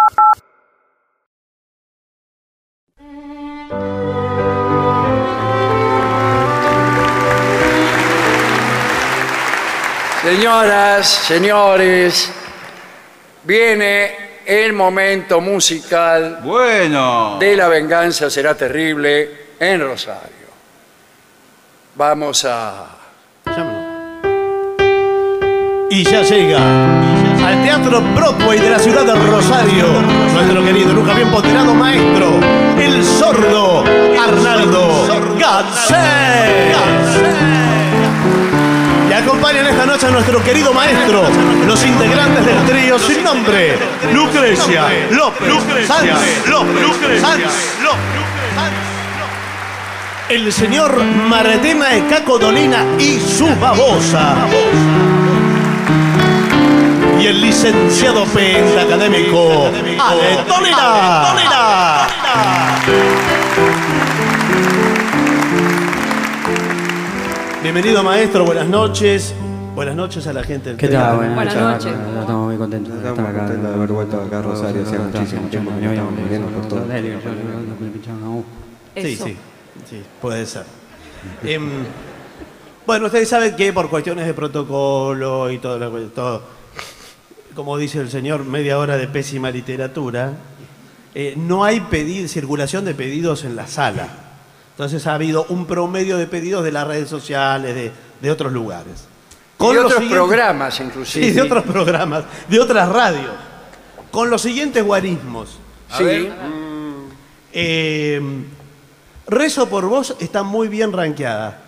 Señoras, señores, viene el momento musical Bueno. de la venganza será terrible en Rosario. Vamos a... Y ya llega al Teatro Broadway de la ciudad de Rosario, nuestro querido, nunca bien ponderado maestro, el sordo Arnaldo Gatzé. Acompañan esta noche a nuestro querido maestro, los integrantes del trío sin nombre, Lucrecia López Sanz, López Sanz, el señor Maretena de Caco Dolina y su babosa. Y el licenciado pentacadémico Ale Dolina. Bienvenido maestro, buenas noches. Buenas noches a la gente del ¿Qué tal? Buenas, Buenas noches. noches. Estamos muy contentos de estar acá. de haber vuelto acá a Rosario, hacía muchísimo tiempo que estábamos muriendo por todo. Sí, sí, sí, puede ser. Em, bueno, ustedes saben que por cuestiones de protocolo y todo, lo- todo como dice el señor, media hora de pésima literatura, eh, no hay circulación de pedidos en la sala. Entonces ha habido un promedio de pedidos de las redes sociales, de, de otros lugares. Y los otros programas, inclusive. Sí, de otros programas, de otras radios. Con los siguientes guarismos. Sí. Eh, Rezo por vos está muy bien rankeada.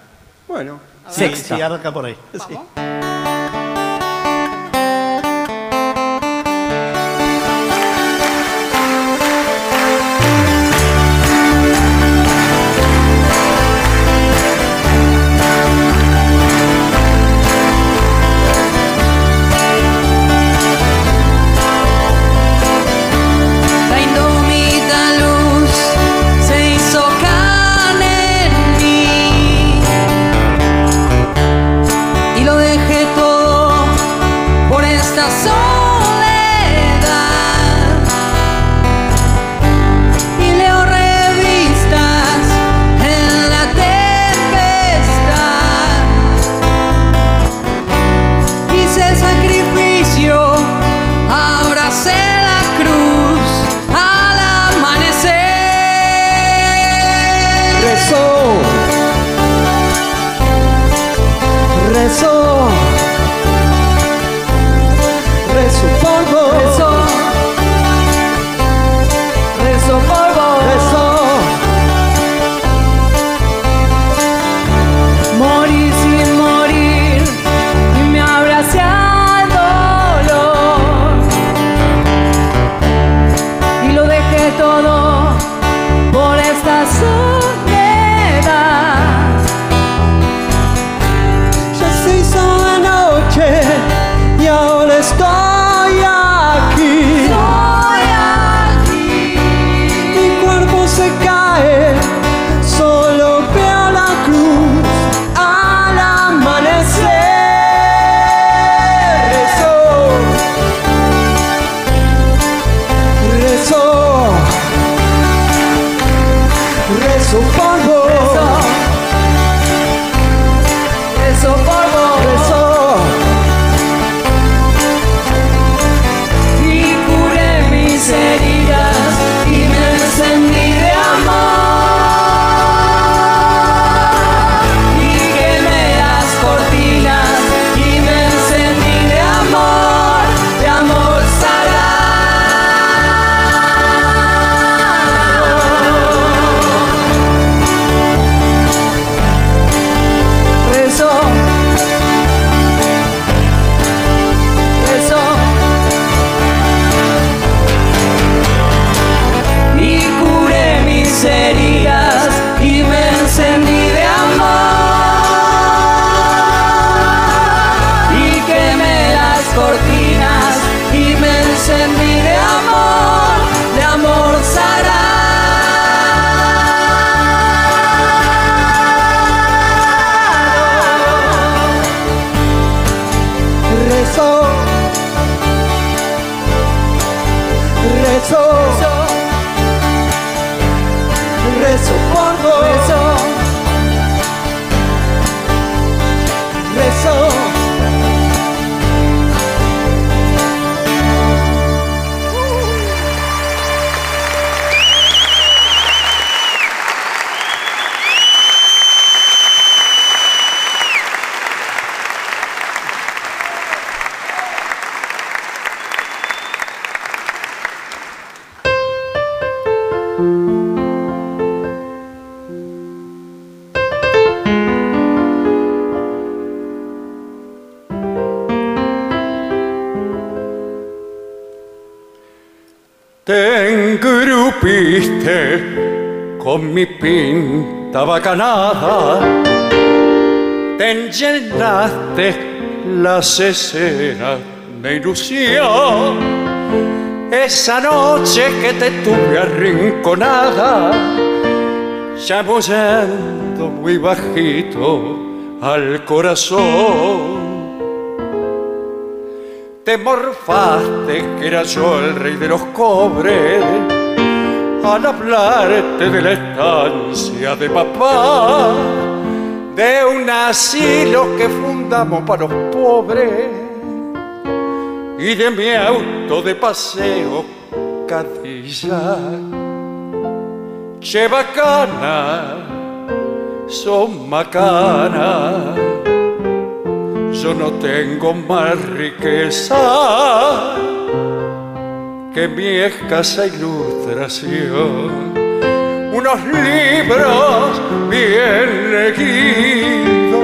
Bueno, Sí, Sexta. sí, arranca por ahí. Sí. Rezó, rezó por vos, engrupiste con mi pinta bacanada, te llenaste las escenas de ilusión. Esa noche que te tuve arrinconada, chamullando muy bajito al corazón. Te morfaste que era yo el rey de los cobres al hablarte de la estancia de papá, de un asilo que fundamos para los pobres y de mi auto de paseo Cadillac. Che bacana, son macana yo no tengo más riqueza que mi escasa ilustración. Unos libros bien leídos,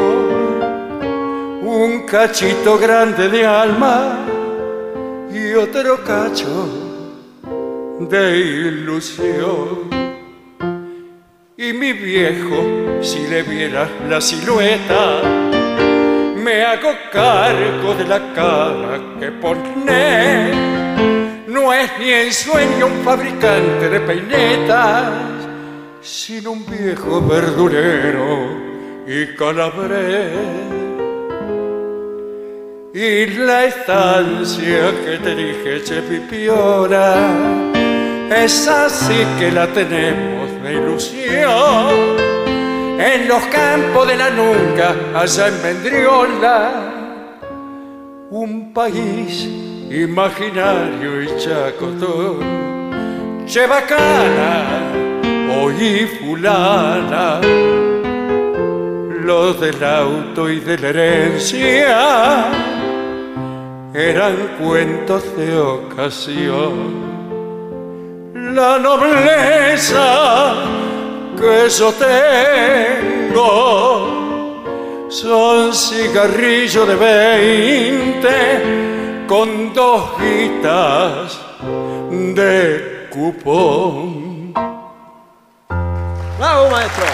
un cachito grande de alma y otro cacho de ilusión. Y mi viejo, si le vieras la silueta, me hago cargo de la cara que pone. No es ni en sueño un fabricante de peinetas, sino un viejo verdurero y calabrés. Y la estancia que te dije, Chepipiora, esa sí que la tenemos de ilusión en los campos de la nunca, allá en Mendriola, un país imaginario y chacotón, che bacana, oí fulana, los del auto y de la herencia eran cuentos de ocasión. La nobleza que yo tengo son cigarrillos de veinte con dos guitas de cupón. ¡Bravo, maestro!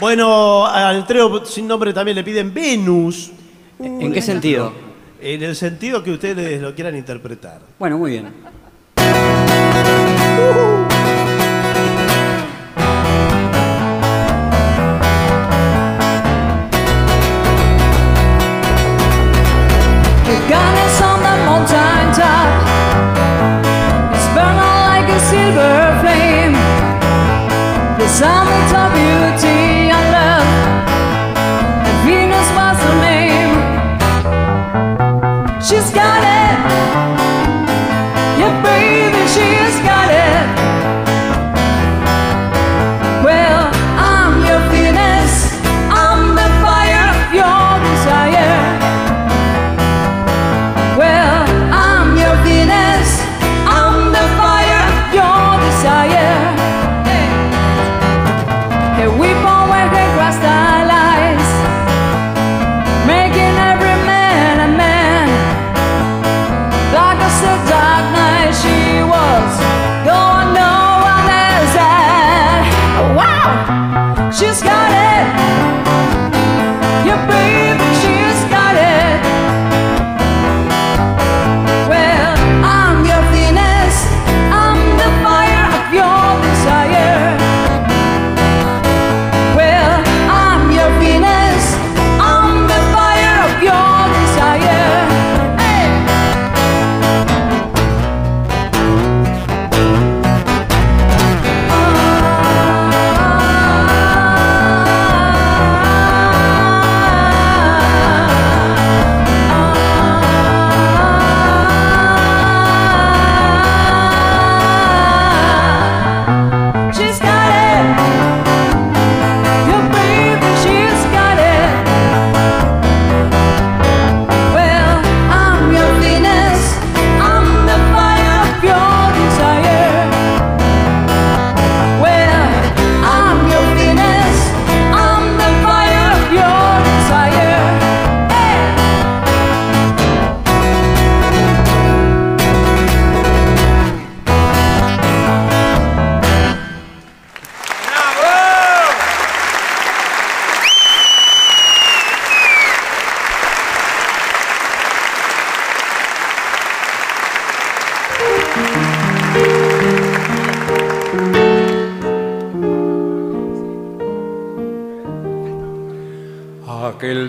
Bueno, al trío sin nombre también le piden Venus. ¿En qué sentido? En el sentido que ustedes lo quieran interpretar. Bueno, muy bien.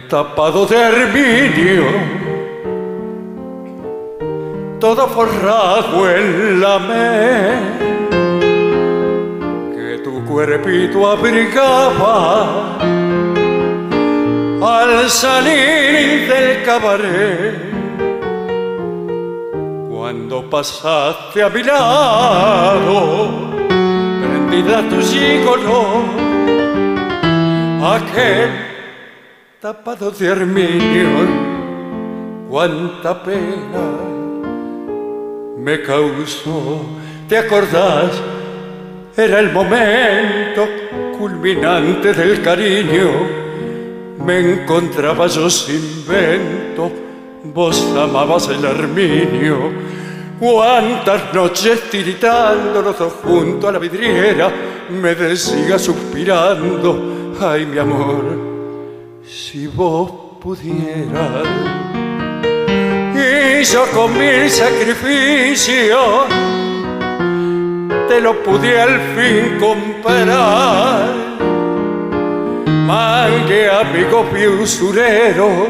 Tapado de arminio, todo forrado en la que tu cuerpito abrigaba al salir del cabaret. Cuando pasaste a mi lado, prendida tu gigolo, aquel tapado de arminio, cuánta pena me causó. ¿Te acordás? Era el momento culminante del cariño. Me encontraba yo sin vento, vos amabas el arminio. Cuántas noches tiritando los dos junto a la vidriera, me decía suspirando, ay mi amor, si vos pudieras. Y yo con mil sacrificios te lo pude al fin comprar. Mangué amigos y usurero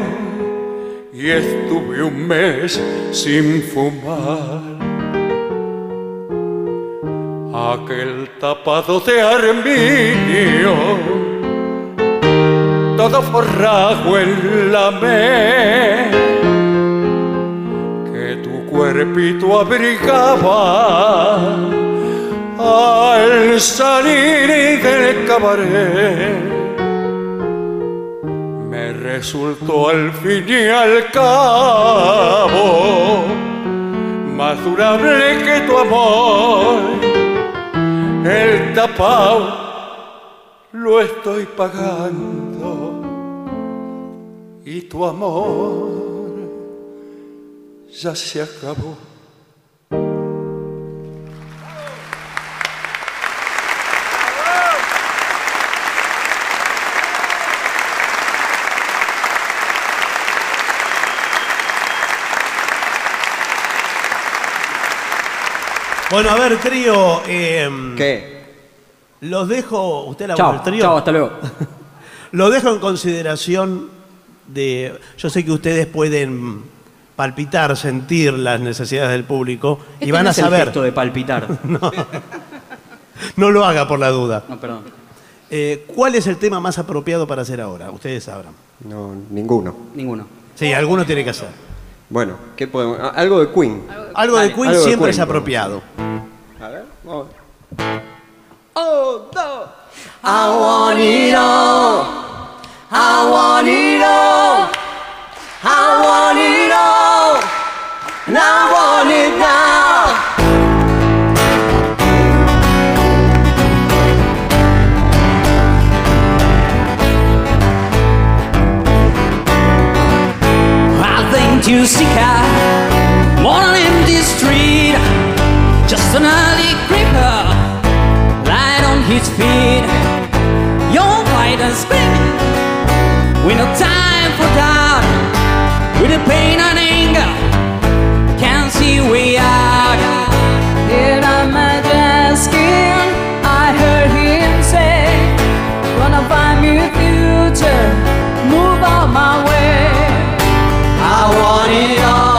y estuve un mes sin fumar. Aquel tapado de arminio, todo forrajo en la me que tu cuerpito abrigaba al salir del cabaret me resultó al fin y al cabo más durable que tu amor. El tapao lo estoy pagando y tu amor ya se acabó. Bueno, a ver, trío. eh, ¿Qué? Los dejo. ¿Usted la Chao, el trío? chao, hasta luego. Los dejo en consideración de. Yo sé que ustedes pueden palpitar, sentir las necesidades del público y Este van no a es el saber. gesto de palpitar. no, no lo haga por la duda. No, perdón. Eh, ¿Cuál es el tema más apropiado para hacer ahora? Ustedes sabrán. No, ninguno. Ninguno. Sí, alguno tiene que hacer. Bueno, ¿qué podemos? ah, Algo de Queen. Algo de. Queen Algo de siempre es Queen. apropiado. A ver, vamos. Oh, no. I want it all. I want it all. I want it all. And I want feet. You're white and screaming, with no time for doubt, with the pain and anger, can't see way out. Here I'm asking, I heard him say, Gonna find me a future, move out my way. I want it all,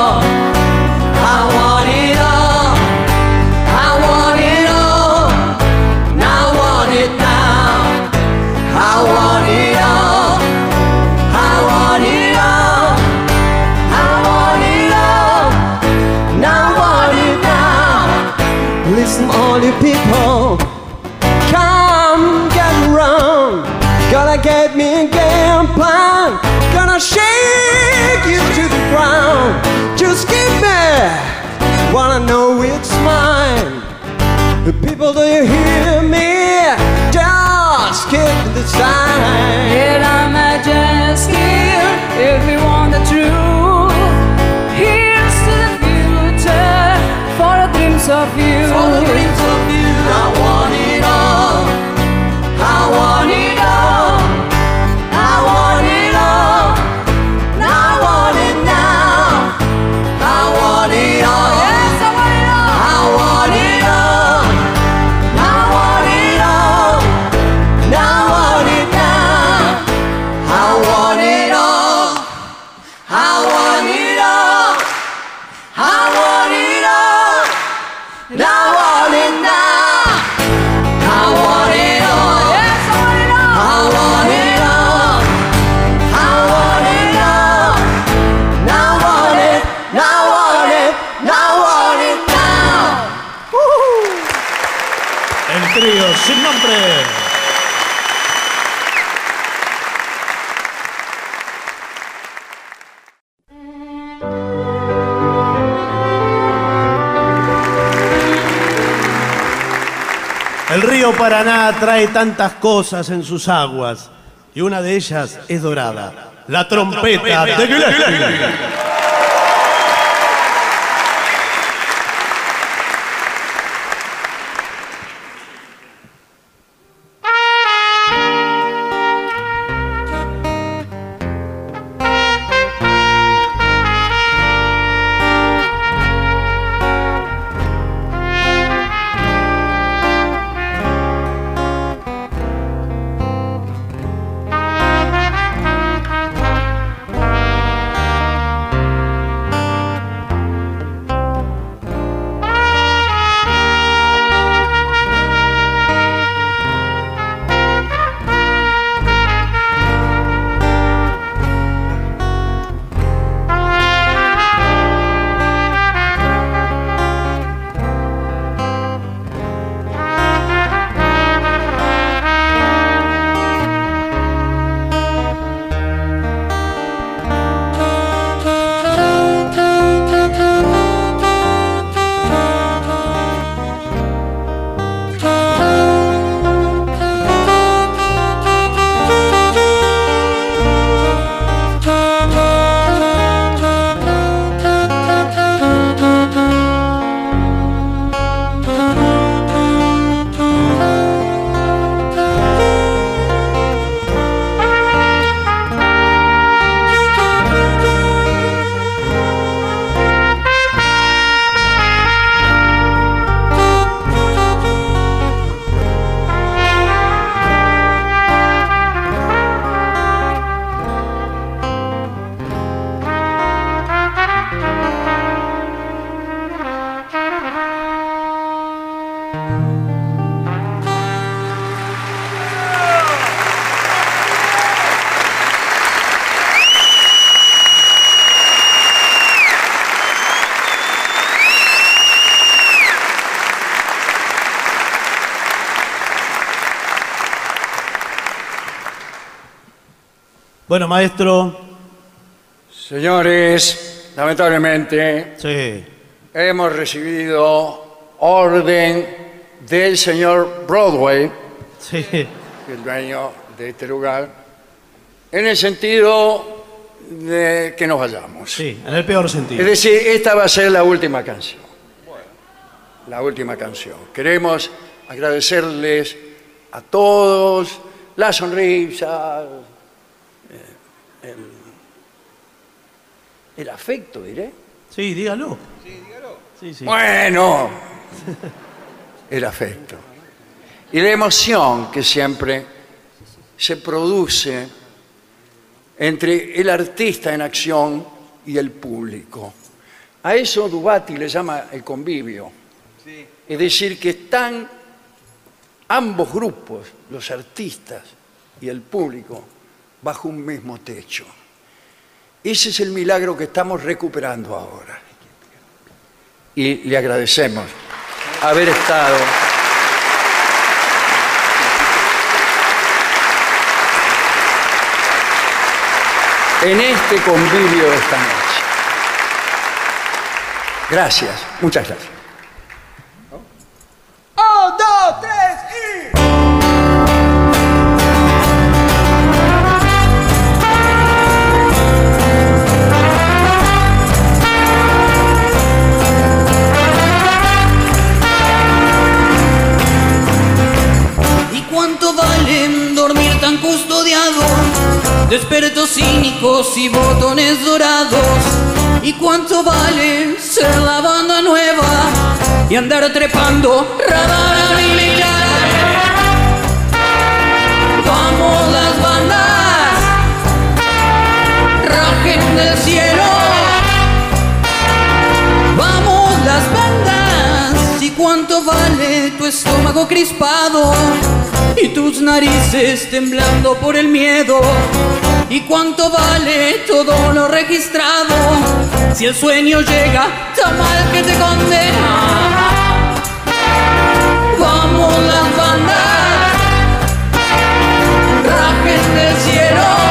People, do you hear me? Just keep the sign. And I might just kill everyone. Río Paraná trae tantas cosas en sus aguas. Y una de ellas es dorada, la trompeta de Gillespie. Bueno, maestro. Señores, lamentablemente hemos recibido orden del señor Broadway, el dueño de este lugar, en el sentido de que nos vayamos. Sí, en el peor sentido. Es decir, esta va a ser la última canción. La última canción. Queremos agradecerles a todos la sonrisa, el, afecto, diré. Sí, dígalo. Sí, Bueno, el afecto. Y la emoción que siempre se produce entre el artista en acción y el público. A eso Dubati le llama el convivio. Es decir, que están ambos grupos, los artistas y el público, bajo un mismo techo. Ese es el milagro que estamos recuperando ahora. Y le agradecemos haber estado en este convivio de esta noche. Gracias, muchas gracias. Un, dos, tres Despertos cínicos y botones dorados. ¿Y cuánto vale ser la banda nueva y andar trepando radar? Vamos las bandas, rajen del cielo. Vamos las bandas, ¿y cuánto vale tu estómago crispado y tus narices temblando por el miedo. Y cuánto vale todo lo registrado si el sueño llega tan mal que te condena. Vamos las bandas, rajen del cielo.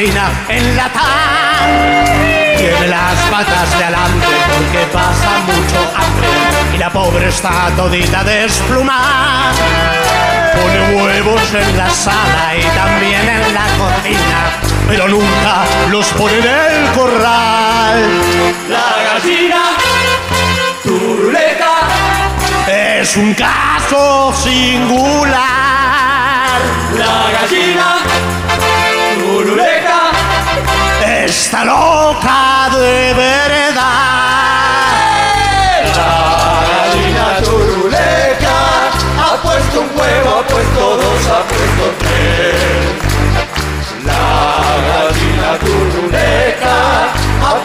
En la Tiene las patas de adelante porque pasa mucho hambre y la pobre está todita desplumada.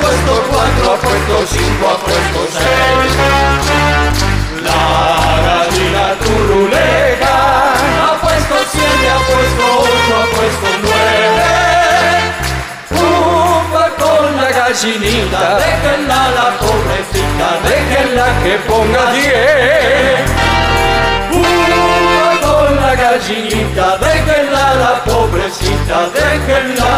Puesto cuatro, ha puesto cinco, ha puesto seis. La gallina turuleca ha puesto siete, ha puesto ocho, ha puesto nueve. Upa con la gallinita, déjenla la pobrecita, déjenla que ponga diez. Upa con la gallinita, déjenla la pobrecita, déjenla.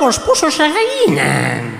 magos puxos a gallina.